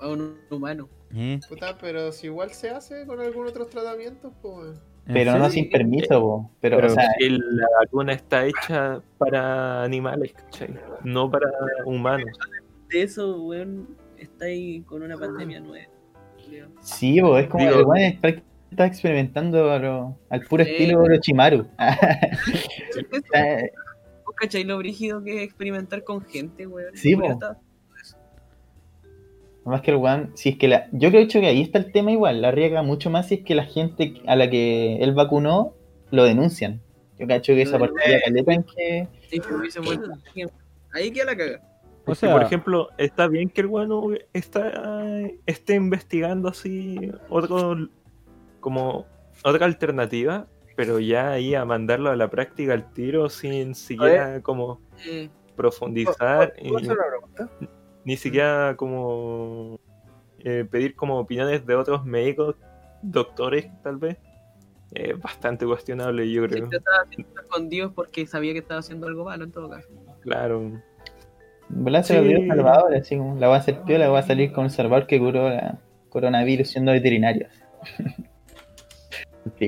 a un humano. ¿Eh? Puta, pero si igual se hace con algún otro tratamiento, pues. ¿En Pero no sin permiso, po. Pero, Pero o sea, que la vacuna está hecha para animales, ¿cachai? No para humanos. De eso, weón, está ahí con una pandemia nueva. Sí, po, es como Digo- el prácticamente está experimentando a lo- al puro Sí. estilo Orochimaru. ¿Vos cachai lo brígido que es experimentar con gente, weón? Sí, Más que el weón, si es que la. Yo creo que ahí está el tema igual, la riega mucho más si es que la gente a la que él vacunó lo denuncian. Yo cacho que esa partida caleta en que. Sí, que hubiese vuelto. Ahí queda la caga. O que, sea, por ejemplo, está bien que el bueno está, esté investigando así otro como otra alternativa, pero ya ahí a mandarlo a la práctica al tiro sin siquiera como Eh, profundizar y ¿Puedo hacer una pregunta? ni siquiera como eh, pedir como opiniones de otros médicos, doctores tal vez. Es bastante cuestionable, yo creo. te estaba haciendo escondidos porque sabía que estaba haciendo algo malo en todo caso. Claro. ¿Verdad? Se Sí. lo dio Salvador, así como la va a hacer piola, va a salir con un Salvador que curó la coronavirus siendo veterinario. Y,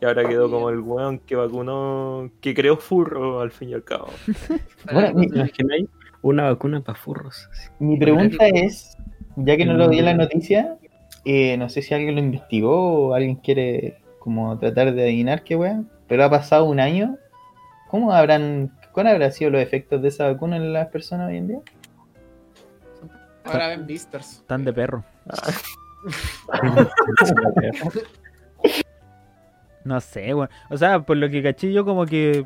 y ahora quedó como el weón que vacunó, que creó furro al fin y al cabo. Bueno, mi- ¿Te imagináis? Una vacuna para furros. así. Mi pregunta es, ya que no lo vi en la noticia, eh, no sé si alguien lo investigó o alguien quiere como tratar de adivinar qué wea, pero ha pasado un año. ¿Cómo habrán, cuáles habrán sido los efectos de esa vacuna en las personas hoy en día? Ahora ven Beasters. tan de perro. No sé, weón. O sea, por lo que caché yo como que...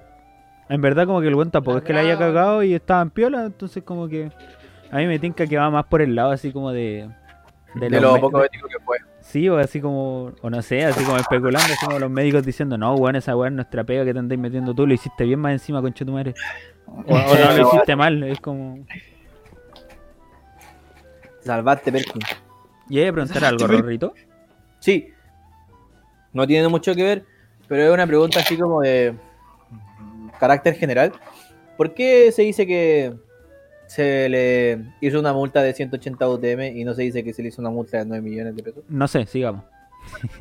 En verdad como que el weón tampoco es que la haya cagado y estaba en piola, entonces como que... A mí me tinca que va más por el lado así como de... De los lo poco ético que fue. Sí, o así como... O no sé, así como especulando, así como los médicos diciendo, no, weón, esa weón es nuestra pega que te andáis metiendo tú, lo hiciste bien más encima, concha tu madre. O, o no lo hiciste mal, es como... Salvaste, Perkin. ¿Y hay que preguntar algo, Rorrito? Sí. No tiene mucho que ver, pero es una pregunta así como de carácter general. ¿Por qué se dice que se le hizo una multa de 180 UTM y no se dice que se le hizo una multa de 9 millones de pesos? No sé, sigamos.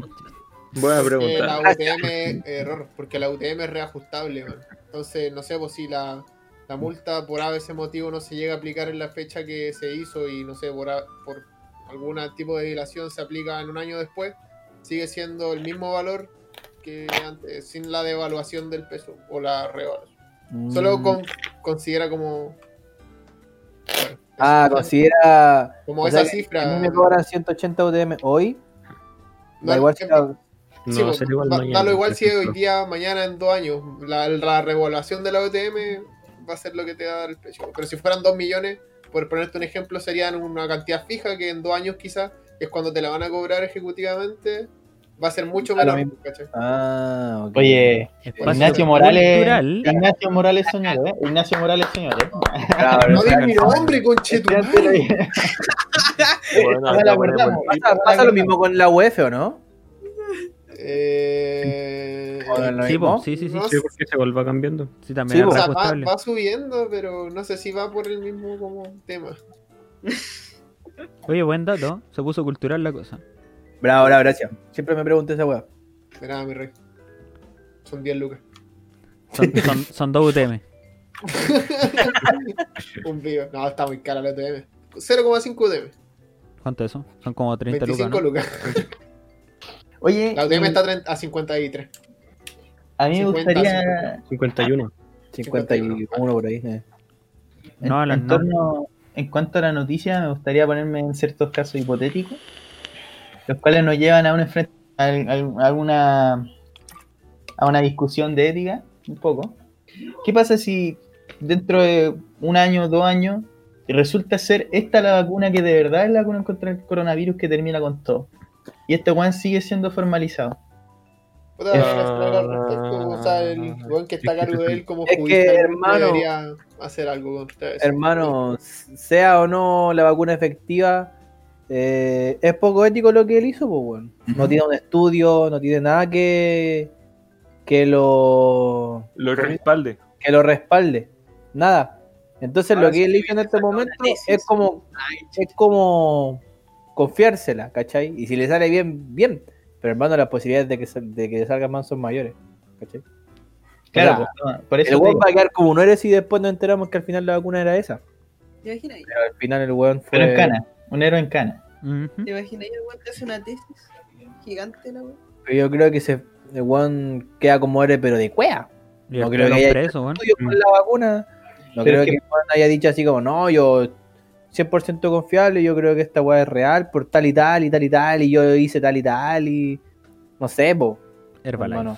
Buena Porque pregunta. la UTM es error, porque la UTM es reajustable, man. Entonces, no sé, pues si la, la multa por ese motivo no se llega a aplicar en la fecha que se hizo y no sé, por, a- por algún tipo de dilación se aplica en un año después, sigue siendo el mismo valor que antes, sin la devaluación del peso o la revaluación. Solo Mm. con- considera como. Ah, considera. como esa sea, cifra. A mí me cobran 180 UTM hoy. No, Da igual si es- la- No Sí, pues, igual da- mañana. dalo igual si hoy ejemplo. día, mañana, en dos años. La, la revaluación de la OTM va a ser lo que te va a dar el precio. Pero si fueran dos millones, por ponerte un ejemplo, serían una cantidad fija que en dos años quizás, es cuando te la van a cobrar ejecutivamente, va a ser mucho lo menor. mismo. ¿cachai? Ah, ok. Oye, Espacio Ignacio Morales, cultural. Ignacio Morales señor, ¿eh? Ignacio Morales señor, ¿eh? Claro, No digas mi nombre, conchetumare. Bueno, No la ¿Pasa, pasa lo mismo con la UEF o no? Eh, ¿O no es lo Sí, sí, sí, sí. no Sí, porque se vuelva cambiando. Sí, también Sí, o sea, va, va subiendo, pero no sé si va por el mismo como tema. Oye, buen dato. Se puso cultural la cosa. Bravo, bravo, gracias. Siempre me pregunté esa weá. De nada, mi rey. Son 10 lucas. Son, son, son dos UTM. Un vivo. No, está muy cara la OTM. 0,5 UTM. ¿Cuánto es eso? Son como 30 lucas, 25 ¿no? lucas. Oye, La UTM y está a 30 a 53. a mí me 50, gustaría, 51. 51 por ahí. eh. en, No, en no. torno- en cuanto a la noticia, me gustaría ponerme en ciertos casos hipotéticos, los cuales nos llevan a un a, a- a una a una discusión de ética, un poco. ¿Qué pasa si dentro de un año, dos años, resulta ser esta la vacuna que de verdad es la vacuna contra el coronavirus que termina con todo? Y este one sigue siendo formalizado. Puta, Es- respecto, o sea, el weón que está a cargo de él como Es que, judicial hermano- debería hacer algo contra eso. Hermano, sea o no la vacuna efectiva, eh, es poco ético lo que él hizo, pues, weón. No tiene un estudio, no tiene nada que, que lo Lo respalde. que lo respalde. Nada. Entonces Ahora lo que él hizo en este momento es como es como confiársela, ¿cachai? Y si le sale bien, bien. Pero hermano, las posibilidades de que, sal- de que salga mal son mayores, ¿cachai? Claro, O sea, no, por eso El weón va a quedar como un héroe si después nos enteramos que al final la vacuna era esa. Pero al final el weón fue... Pero en cana, un héroe en cana. Ujú. ¿Te imaginas? El te hace una tesis gigante la yo creo que se, el weón queda como héroe, pero de cuea. Y No creo que haya preso, weón. estudio con la vacuna. No Pero creo es que que- haya dicho así como, no, yo 100% confiable, yo creo que esta weá es real por tal y tal y tal y tal, y yo hice tal y tal, y no sé, po. Hermano.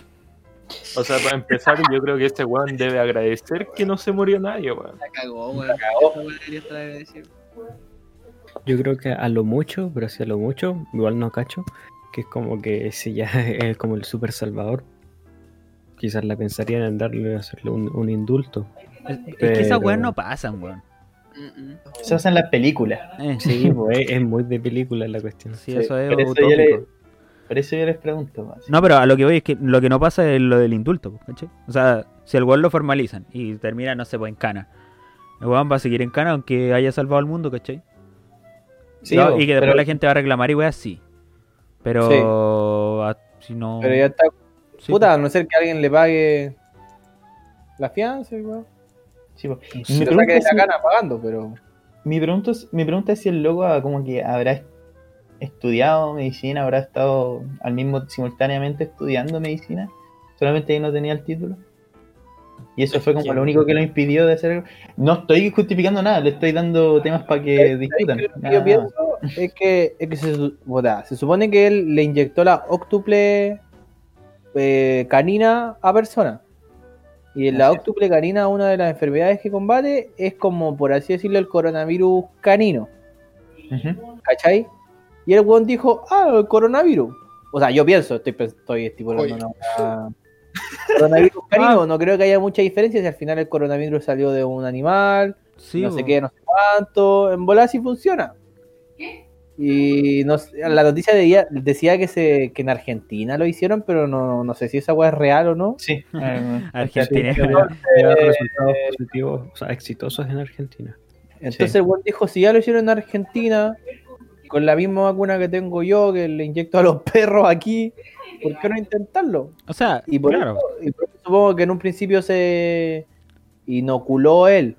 O sea, para empezar, yo creo que este weón debe agradecer que no se murió nadie, weón. La cagó, weón. La cagó. Yo creo que a lo mucho, pero sí a lo mucho, igual no cacho, que es como que si ya es como el super salvador, quizás la pensarían en darle, hacerle un, un indulto. Es, es que esas Pero- weas no pasan, weón. Se hacen las películas. Eh, Sí, pues es, muy de película la cuestión. sí, Sí, eso es por eso yo le- Por eso yo les pregunto. más. No, pero a lo que voy es que lo que no pasa es lo del indulto, ¿cachai? O sea, si el weón lo formalizan y termina, no sé, pues en cana. El weón va a seguir en cana aunque haya salvado al mundo, ¿cachai? Sí, No, y que después pero- la gente va a reclamar y weas sí. Pero a- si no. Pero ya está, sí, puta, a no ser que alguien le pague la fianza, y weón. sí, bo. Se lo pregunta saque de es la si- cana pagando, pero. Mi pregunta, es, mi pregunta es si el loco ah, como que habrá estudiado medicina, habrá estado al mismo simultáneamente estudiando medicina, solamente que no tenía el título. Y eso Es fue como lo único que lo impidió de hacer. No estoy justificando nada, le estoy dando temas para que discutan. Lo que yo más. pienso es que, es que se, supone que él le inyectó la octuple eh, canina a persona. Y en la Así es. octuple canina, una de las enfermedades que combate, es como, por así decirlo, el coronavirus canino. Ujú. ¿Cachai? Y el weón dijo, ah, el coronavirus. O sea, yo pienso, estoy, estoy estipulando Oye. una. Coronavirus canino, no creo que haya mucha diferencia si al final el coronavirus salió de un animal, Sí, no sé qué, no sé cuánto, en volar sí funciona. Y no sé, la noticia decía, decía que se que en Argentina lo hicieron, pero no, no sé si esa weá es real o no. Sí. eh, Argentina. Lleva resultados positivos, o sea, exitosos en Argentina. Entonces Sí. el weón dijo, si ya lo hicieron en Argentina, con la misma vacuna que tengo yo, que le inyecto a los perros aquí, ¿por qué no intentarlo? O sea, Y por, claro. eso, y por eso supongo que en un principio se inoculó él,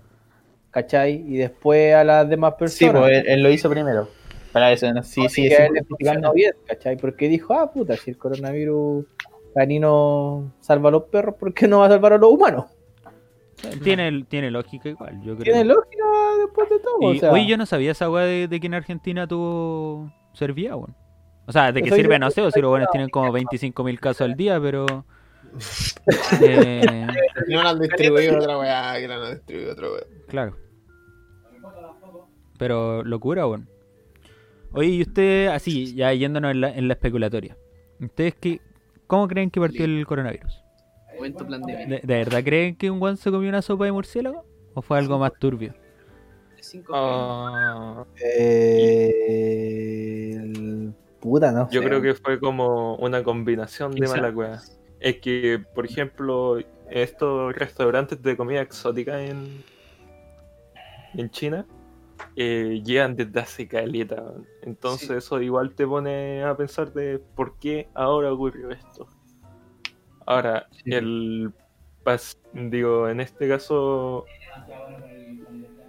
¿cachai? Y después a las demás Sí, personas. pues él, él lo hizo primero. Para eso, ¿no? sí, sí, que a él funcionó bien, ¿cachai? Porque dijo, ah, puta, si el coronavirus canino salva a los perros, ¿por qué no va a salvar a los humanos? Tiene, tiene lógica igual, yo creo. Tiene lógica después de todo. Y, o sea, oye, yo no sabía esa weá de, de que en Argentina tuvo servía, weón. O sea, de que Eso sirve, no sé, o si los buenos tienen como 25.000 casos al día, pero. eh, No han distribuido otra weá, que la han distribuido otra weá. claro. Pero locura, weón. Oye, y usted, así, ya yéndonos en la, en la especulatoria. ¿Ustedes qué, cómo creen que partió el coronavirus? De vida. ¿De, de verdad creen que un guan se comió una sopa de murciélago? ¿O fue algo más turbio? Cinco Ah, eh, puta, no yo sé. creo que fue como una combinación de mala wea. Es que, por ejemplo, estos restaurantes de comida exótica en, en China eh, llegan desde hace caleta. Entonces Sí. eso igual te pone a pensar de por qué ahora ocurrió esto. Ahora, Sí. el pas- digo, en este caso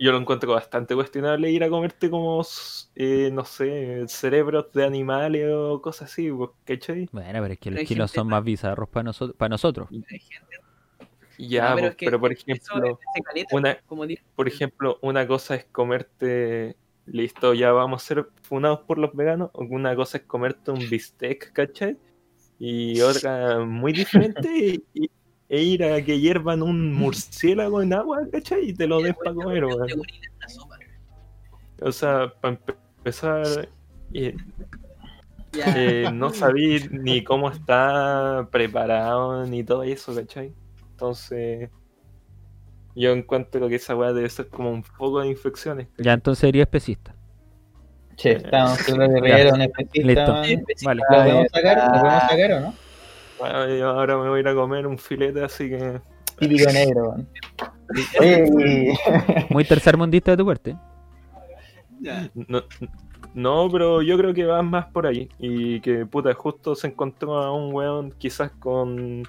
yo lo encuentro bastante cuestionable ir a comerte como eh, no sé, cerebros de animales o cosas así, pues, ¿cachai? Bueno, pero es que Pero los chinos son más bizarros para nosotros. Para nosotros. Ya, No, pues, es que pero por ejemplo, caleta, una- como por ejemplo, una cosa es comerte, listo, ya vamos a ser funados por los veganos, una cosa es comerte un bistec, ¿cachai? Y otra muy diferente y- y- e ir a que hiervan un murciélago en agua, ¿cachai? Y te lo den para comer, weón. de. O sea, para empezar, eh, eh, no sabía ni cómo está preparado ni todo eso, ¿cachai? Entonces, yo encuentro que esa weá debe ser como un foco de infecciones. ¿cachai? Ya entonces sería especista. Che, estamos seguro que Rivero, un especialista. Listo. man. Vale. ¿Lo podemos sacar? ¿Lo podemos sacar o no? Bueno, yo ahora me voy a ir a comer un filete, así que. Típico negro. Oye, Muy tercermundista de tu parte. No, no, pero yo creo que va más por ahí. Y que, puta, justo se encontró a un weón quizás con.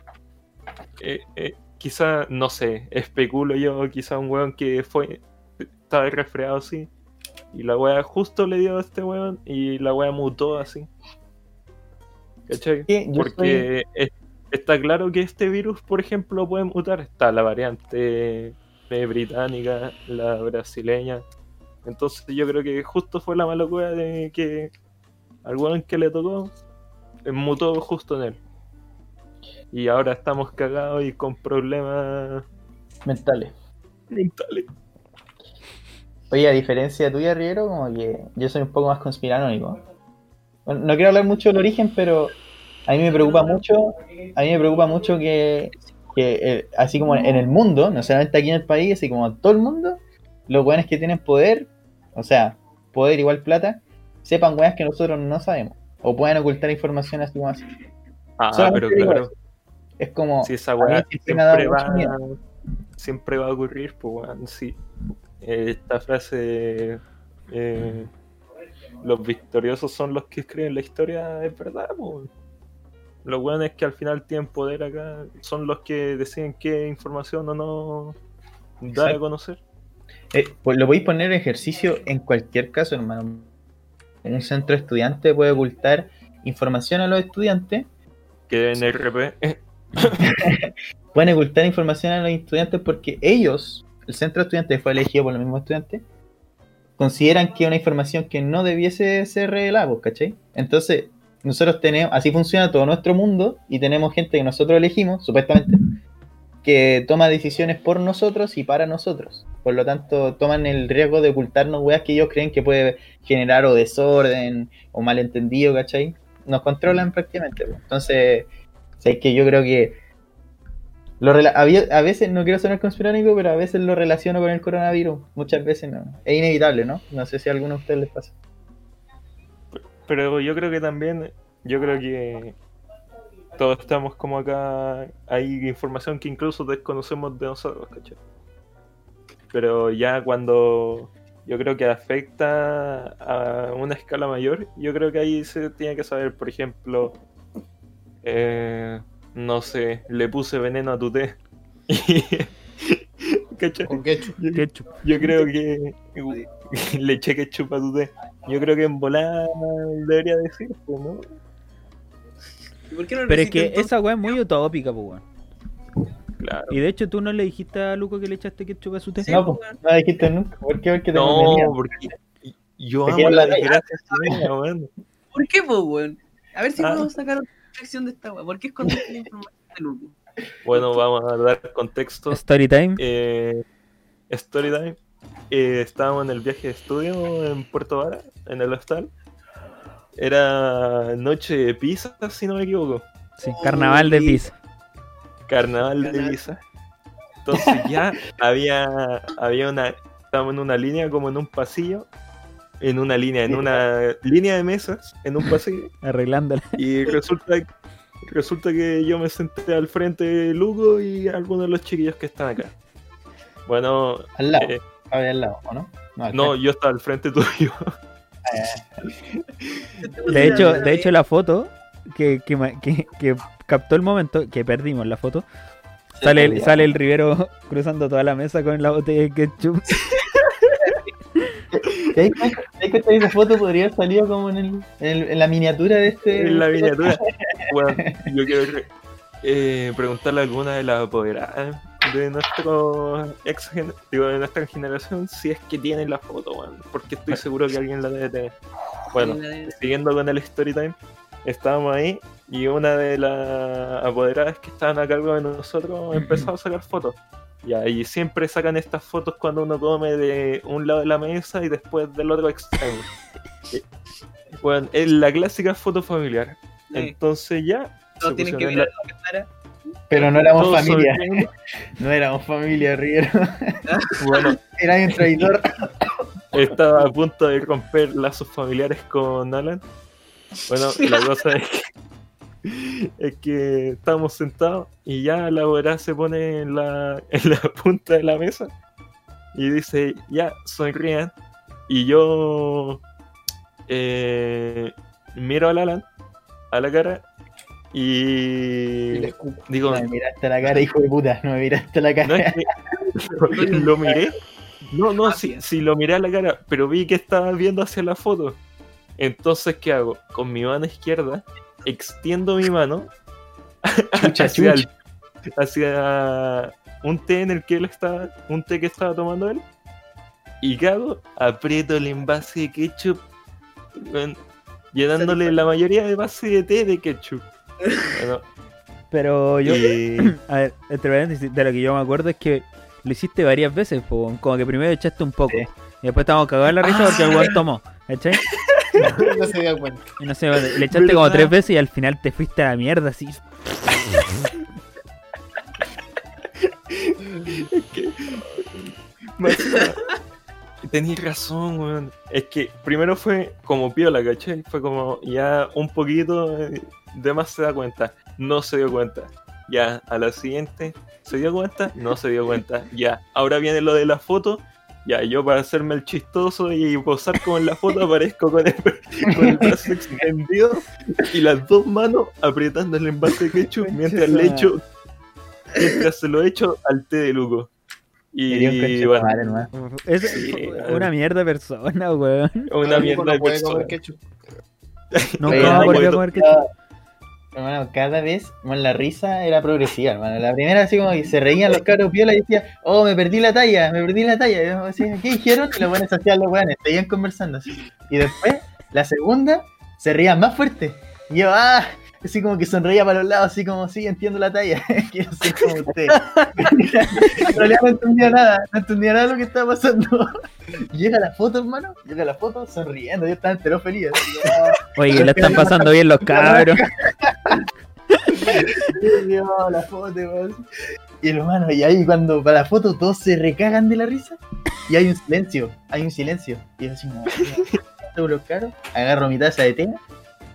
Eh, eh, quizás, no sé, especulo yo, quizás un weón que fue. Estaba resfriado así. Y la wea justo le dio a este weón y la wea mutó así. ¿Cachai? Sí, Porque es- está claro que este virus, por ejemplo, puede mutar. Está la variante británica, la brasileña. Entonces yo creo que justo fue la mala cueva de que al weón que le tocó eh, mutó justo en él. Y ahora estamos cagados y con problemas Mentales. mentales. Oye, a diferencia tuya, Riero, como que yo soy un poco más conspiranoico. Bueno, no quiero hablar mucho del origen, pero a mí me preocupa mucho, a mí me preocupa mucho que, que, eh, así como en el mundo, no solamente aquí en el país, así como en todo el mundo, los weones que tienen poder, o sea, poder igual plata, sepan weas que nosotros no sabemos. O puedan ocultar información así como así. Ah, Solamente pero claro. Es como, si esa a mí weá siempre va, siempre va a ocurrir, pues weón, sí. Eh, esta frase eh, los victoriosos son los que escriben la historia, es verdad, pues. Los weones que al final tienen poder acá son los que deciden qué información o no dar a Exacto. conocer. Eh, pues lo podéis poner en ejercicio en cualquier caso, hermano. Un centro estudiante puede ocultar información a los estudiantes, Que en RP, pueden ocultar información a los estudiantes porque ellos, el centro estudiante fue elegido por los mismos estudiantes, consideran que es una información que no debiese ser revelada, pues, ¿cachai? Entonces, nosotros tenemos, así funciona todo nuestro mundo y tenemos gente que nosotros elegimos, supuestamente, que toma decisiones por nosotros y para nosotros. Por lo tanto, toman el riesgo de ocultarnos weas que ellos creen que puede generar o desorden o malentendido, ¿cachai? Nos controlan prácticamente. pues. Entonces, sé que yo creo que lo a veces, no quiero sonar conspirónico, pero a veces lo relaciono con el coronavirus. Muchas veces no. Es inevitable, ¿no? No sé si a alguno de ustedes les pasa. Pero yo creo que también, yo creo que todos estamos como acá, hay información que incluso desconocemos de nosotros, ¿cachai? Pero ya cuando yo creo que afecta a una escala mayor, yo creo que ahí se tiene que saber, por ejemplo, eh, no sé, le puse veneno a tu té. Con ketchup. Ketchup. Yo creo que le eché ketchup a tu té. Yo creo que en volada debería decir, pues, ¿no? ¿Y por qué no lo Pero es que entonces? esa weá es muy utópipica, pues weón. Claro. Y de hecho tú no le dijiste a Luco que le echaste ketchup a su té. Sí, no, pues, pues, no dijiste nunca. ¿Por qué? Porque No, veneno. porque yo amo la desgracia. ¿Por qué, po, weón? A ver si Ah. podemos sacar otra reflexión de esta weá. ¿Por qué escondiste la información de? Bueno, vamos a dar contexto. Story time. Eh, Storytime. Eh, estábamos en el viaje de estudio en Puerto Vara, en el hostal. Era noche de pizza, si no me equivoco. Sí, carnaval de pizza. Carnaval de pizza. Entonces ya había, había una. Estábamos en una línea como en un pasillo. En una línea, en una línea de mesas, en un pasillo. Arreglándola. Y resulta, resulta que yo me senté al frente de Lugo y algunos de los chiquillos que están acá. Bueno, Al lado. eh, A ver, al lado, ¿o no? No, yo estaba al frente tuyo. De hecho, de hecho la foto que, que, que- que captó el momento, que perdimos la foto, sale, sale el Rivero cruzando toda la mesa con la botella de ketchup. ¿Te das cuenta- te das cuenta que esa foto podría haber salido como en, el, en, el- en la miniatura de este. en la miniatura. Bueno, yo quiero eh, preguntarle a alguna de las apoderadas de nuestro ex digo, de nuestra generación si es que tienen la foto, weón, porque estoy seguro que alguien la debe tener. Bueno, siguiendo con el story time, estábamos ahí y una de las apoderadas que estaban a cargo de nosotros empezó a sacar fotos. Y ahí siempre sacan estas fotos cuando uno come de un lado de la mesa y después del otro extremo. Bueno, es la clásica foto familiar. Sí. Entonces ya. Todos se tienen que ver la- la cámara. Pero no éramos todos familia. No éramos familia, Rivero. Bueno, Era un traidor. estaba a punto de romper lazos familiares con Alan. Bueno, la cosa es que, es que estábamos sentados y ya la hora se pone en la, en la punta de la mesa y dice, ya, sonrían. Y yo eh, miro al Alan, a la cara, y digo, No me miraste la cara, hijo de puta. No me miraste la cara. no es que lo miré. No, no, sí, sí lo miré a la cara, pero vi que estaba viendo hacia la foto. Entonces, ¿qué hago? Con mi mano izquierda extiendo mi mano Chucha, hacia, chucha. el- hacia un té en el que él estaba, un té que estaba tomando él. Y cago, aprieto el envase de ketchup, llenándole la mayoría de base de té de ketchup. Bueno, Pero yo, y- a ver, entre paréntesis, de lo que yo me acuerdo es que lo hiciste varias veces, po, como que primero echaste un poco. Sí. Y después estábamos cagados en la risa porque el weón tomó, ¿cachai? No se dio cuenta. Y no sé, le echaste como tres veces y al final te fuiste a la mierda así. Tenías razón, weón. Es que primero fue como piola, ¿cachai? Fue como ya un poquito de más se da cuenta. No se dio cuenta. Ya, a la siguiente, ¿se dio cuenta? No se dio cuenta. Ya, ahora viene lo de la foto. Ya, yo para hacerme el chistoso y posar como en la foto aparezco con el, con el brazo extendido y las dos manos apretando el envase de ketchup mientras le echo, mientras se lo echo al té de Luco. Y bueno. Es Sí, una mierda de persona, weón. una mierda no de puede persona. comer ketchup. No, volver a weón. comer Cada- Hermano, cada vez la risa era progresiva, hermano. La primera así como que se reían los cabros piola y decía, oh, me perdí la talla, me perdí la talla. Y yo ¿qué dijeron? Y los buenos hacían los buenos, seguían conversando así. Y después, la segunda, se reían más fuerte. Y yo, ah, así como que sonreía para los lados, así como, sí, entiendo la talla, quiero ser como usted. en realidad no entendía nada, no entendía nada de lo que estaba pasando. Llega la foto, hermano, llega la foto sonriendo, yo estaba entero feliz. así, ah, Oye, le están pasando bien los cabros. La foto, weón. Y hermano, y ahí cuando para la foto todos se recagan de la risa y hay un silencio, hay un silencio. Y yo así como, los caros, agarro mi taza de té,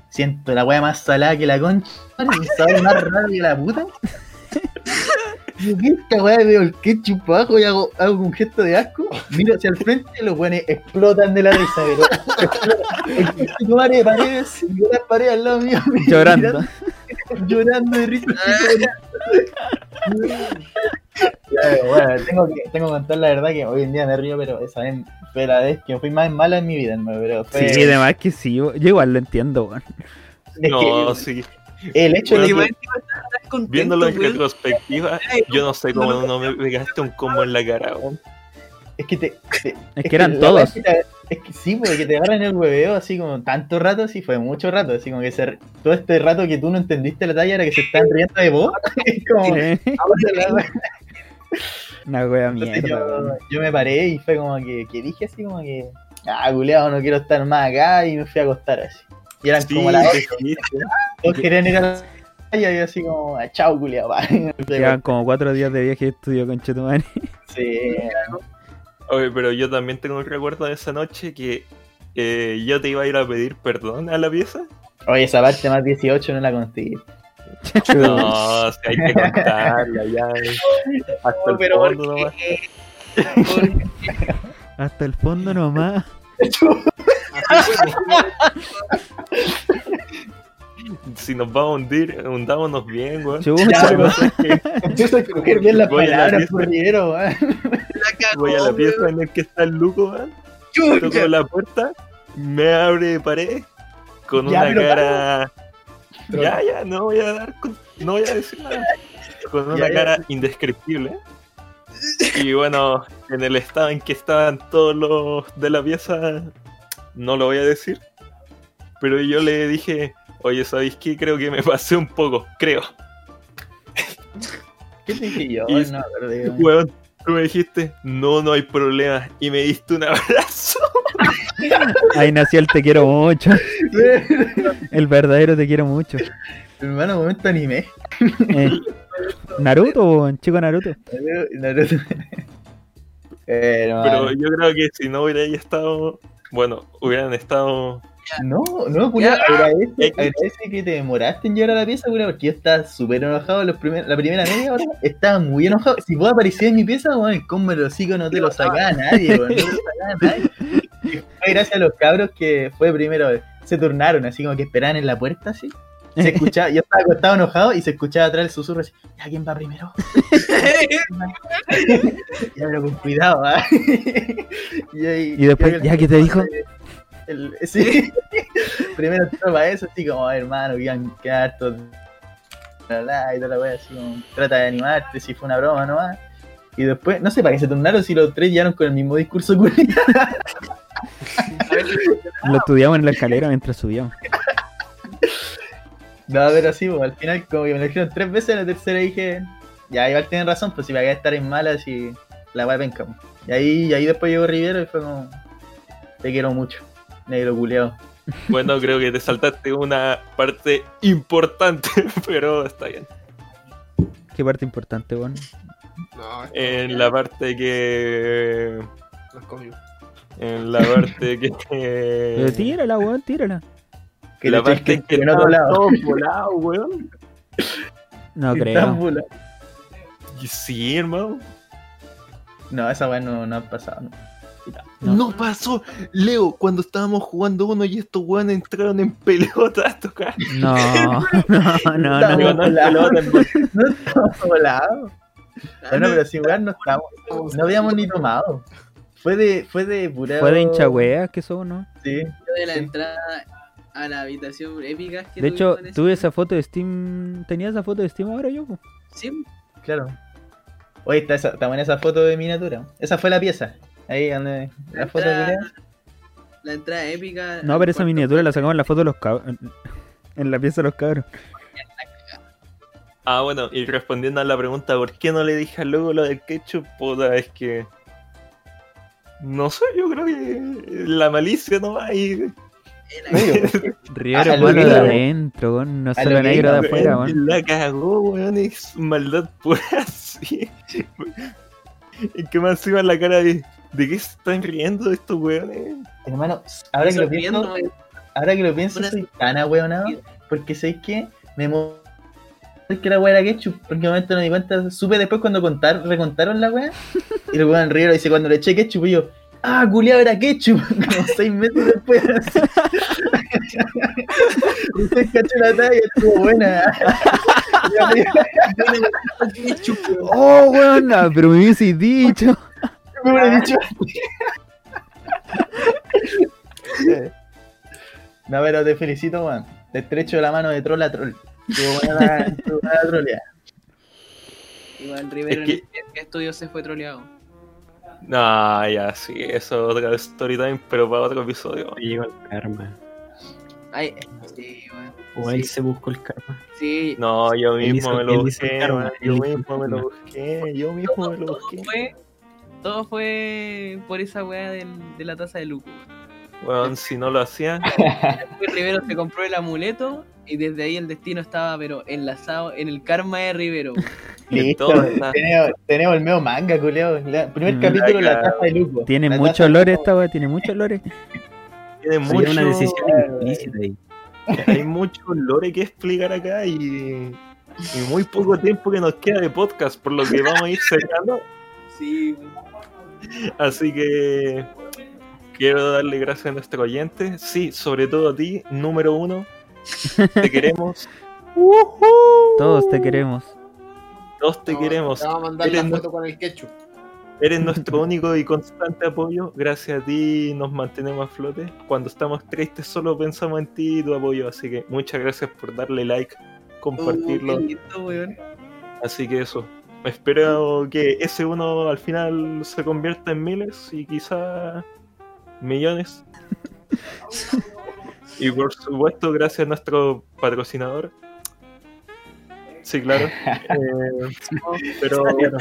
siento la weá más salada que la concha, y sabe más raro que la puta. Y yo, ¿qué esta weá? Veo el ketchup para abajo y hago, hago un gesto de asco, miro hacia el frente y los weones explotan de la risa, pero de paredes, y las paredes al lado mío, Llorando. llorando de risa. Ya, bueno, tengo que, tengo que contar la verdad que hoy en día me río, pero esa vez fue la vez que fui más mala en mi vida, hermano, pero fue Sí, además que sí. Yo igual lo entiendo, weón. es No, que sí. el hecho de que contento, Viéndolo en weón. retrospectiva, yo no sé cómo no me pegaste un combo en la cara, weón. es que te, te- Es que eran todos. Es que, te- es que sí, porque te agarran el hueveo así como tanto rato, sí fue mucho rato, así como que se, todo este rato que tú no entendiste la talla era que se están riendo de vos, es como Una wea mierda, yo, yo me paré y fue como que, que dije así como que, ah, culeado, no quiero estar más acá y me fui a acostar así. Y eran Sí, como las sí, todos querían ir a la playa y yo así como, ah, chao, culeado, pa. Llevan como cuatro días de viaje de estudio con Chetumani. Sí, Oye, pero yo también tengo un recuerdo de esa noche que eh, yo te iba a ir a pedir perdón a la pieza. Oye, esa parte más 18 no la conté. No, si hay que contarla ya. eh. Hasta el pero fondo nomás. Hasta el fondo nomás. Si nos vamos a hundir, hundámonos bien, weón. Chucha. Empiezo a escoger bien las Voy a la palabras, porriero, weón. Voy a la pieza en la que está el Luco, weón. Toco la puerta, me abre de pared con Ya, una cara. Pero- Ya, ya, no voy a dar. con- No voy a decir nada. Con una Ya, ya. cara indescriptible. Y bueno, en el estado en que estaban todos los de la pieza, no lo voy a decir. Pero yo le dije, oye, ¿sabéis qué? Creo que me pasé un poco, creo. ¿Qué te dije yo? Y- No. Weón, tú me dijiste, no, no hay problema. Y me diste un abrazo. Ahí nació el te quiero mucho. El verdadero te quiero mucho. Hermano, momento anime. Eh, Naruto, chico Naruto. Naruto. Pero, Pero yo creo que si no hubierais estado, bueno, hubieran estado. No, no, culiao, Ya. agradece, agradece que te demoraste en llegar a la pieza, culiao, porque yo estaba súper enojado los primer- la primera media hora, estaba muy enojado. Si vos aparecías en mi pieza, weón, el combo de los no te lo sacaba nadie, weón, no te lo sacaba nadie. Y fue gracias a los cabros que fue primero, se turnaron, así como que esperaban en la puerta, así. Se escuchaba, yo estaba acostado enojado y se escuchaba atrás el susurro así, ya quién va primero. ya pero con cuidado, ¿ah? y, ahí- Y después, el- ¿ya qué te dijo? El, sí. Primero para eso, así como, hermano, que la, la, Y toda la wea, así como, trata de animarte, si fue una broma nomás. Y después, no sé para qué se tornaron si los tres llegaron con el mismo discurso culiao. Lo estudiamos en la escalera mientras subíamos. No, pero sí, pues, al final, como que me lo dijeron tres veces, la tercera dije, ya, igual tienen razón, pues si me voy a estar en malas y la wea penca. pues. Y ahí, y ahí después llegó Rivero y fue como, te quiero mucho, negro culeado. Bueno, creo que te saltaste una parte importante, pero está bien. Qué parte importante, weón. No, esto En la parte que. nos comió. En la parte que. Pero tírala, weón, tírala. Que la parte que en otro estaba lado. todo volado, weón. No creo. volado. Sí, hermano. No, esa weá no, no ha pasado. no. No. No. pasó, Leo, cuando estábamos jugando uno y estos weones entraron en pelota a tocar. No, no, no, Estamos no. no, no. No estamos volados. Bueno, pero sin jugar no estamos. No habíamos ni tomado. Fue de, fue de pura. Fue de hincha weas que somos, ¿no? Sí. De la Sí. entrada a la habitación épica que De hecho, tuve esa foto de Steam. ¿Tenía esa foto de Steam ahora yo? po? Sí, Claro. Oye, está, esa, está buena esa foto de miniatura. Esa fue la pieza. Ahí donde. La foto de entrada, la entrada épica. No, pero esa miniatura la sacamos en la foto de los cabros. En la pieza de los cabros. Ah, bueno, y respondiendo a la pregunta, ¿por qué no le dije al logo lo del ketchup? Puta, es que. No sé, yo creo que la malicia nomás y. A es que de adentro, weón. No A solo lo que negro de afuera, weón. La cagó, weón, es maldad pura así. Es que más encima la cara de. ¿De qué se están riendo estos weones? Hermano, ahora que lo pienso, ahora que lo pienso, soy tan ahueonado. Porque ¿sabéis qué? Me que la wea era ketchup. Porque en un momento no di cuenta. Supe después cuando contar, recontaron la wea. Y el weón Rivero dice: Cuando le eché ketchup, y yo, ah, culiado era ketchup. Como seis meses después. Y se cachó la talla y estuvo buena. Oh, weón, pero me hubiese dicho. Me hubiera dicho. No, pero te felicito, weón. Te estrecho la mano de troll a troll. Estuvo buena la, troleada. Igual Rivero Es que- en el estudio se fue troleado. No, ya, sí, eso es otra story time, pero para otro episodio. Llegó el karma. Ay, sí, weón. O él Sí. se buscó el karma. Sí, No, yo mismo me lo busqué, yo mismo me lo busqué, yo mismo todo, me lo busqué. fue, todo fue por esa weá del- de la taza de luco. weón. Weón, si no lo hacía, Rivero se compró el amuleto y desde ahí el destino estaba pero enlazado en el karma de Rivero. Listo, tenemos, tenemos el medio manga, culeo. La- primer Mm. capítulo, la La taza de lujo. Tiene La mucho olor esta weá, tiene mucho olores. tiene mucho, una decisión implícita ahí. hay mucho lore que explicar acá y, y muy poco tiempo que nos queda de podcast, por lo que vamos a ir cerrando. Sí. Así que quiero darle gracias a nuestro oyente. Sí, sobre todo a ti, número uno. Te queremos. Todos te queremos. Todos te No, queremos. Te vamos a mandar Eres la foto con el ketchup. Eres nuestro único y constante apoyo. Gracias a ti nos mantenemos a flote. Cuando estamos tristes solo pensamos en ti y tu apoyo. Así que muchas gracias por darle like, compartirlo. Uh, lindo, weón. Así que eso. Espero que ese uno al final se convierta en miles y quizá millones. y por supuesto, gracias a nuestro patrocinador. Sí, claro. Eh, pero bueno,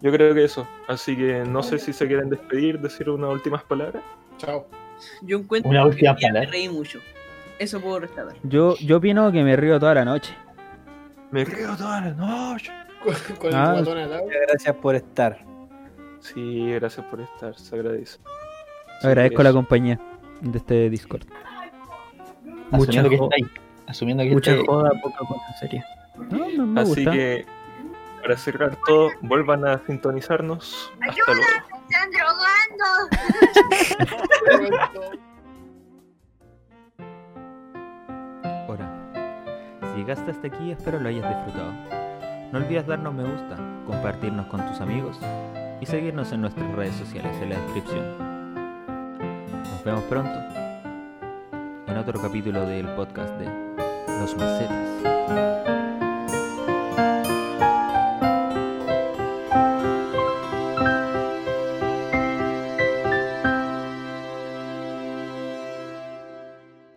yo creo que eso. Así que no sé si se quieren despedir, decir unas últimas palabras. Chao. Yo encuentro Una que última hoy día me palabra. reí mucho. Eso puedo rescatar. Yo, yo opino que me río toda la noche. Me río toda la noche. Con, Ah. el al gracias por estar. Sí, gracias por estar, se agradece. Agradezco la compañía de este Discord. Mucha Asumiendo que jo- está ahí. Asumiendo que Mucha está ahí. joda, poca cosa seria. No, me, me Así gusta. que, para cerrar todo, vuelvan a sintonizarnos. Hasta luego. están drogando! Ahora, si llegaste hasta aquí, espero lo hayas disfrutado. No olvides darnos me gusta, compartirnos con tus amigos y seguirnos en nuestras redes sociales en la descripción. Nos vemos pronto en otro capítulo del podcast de Los Macetas.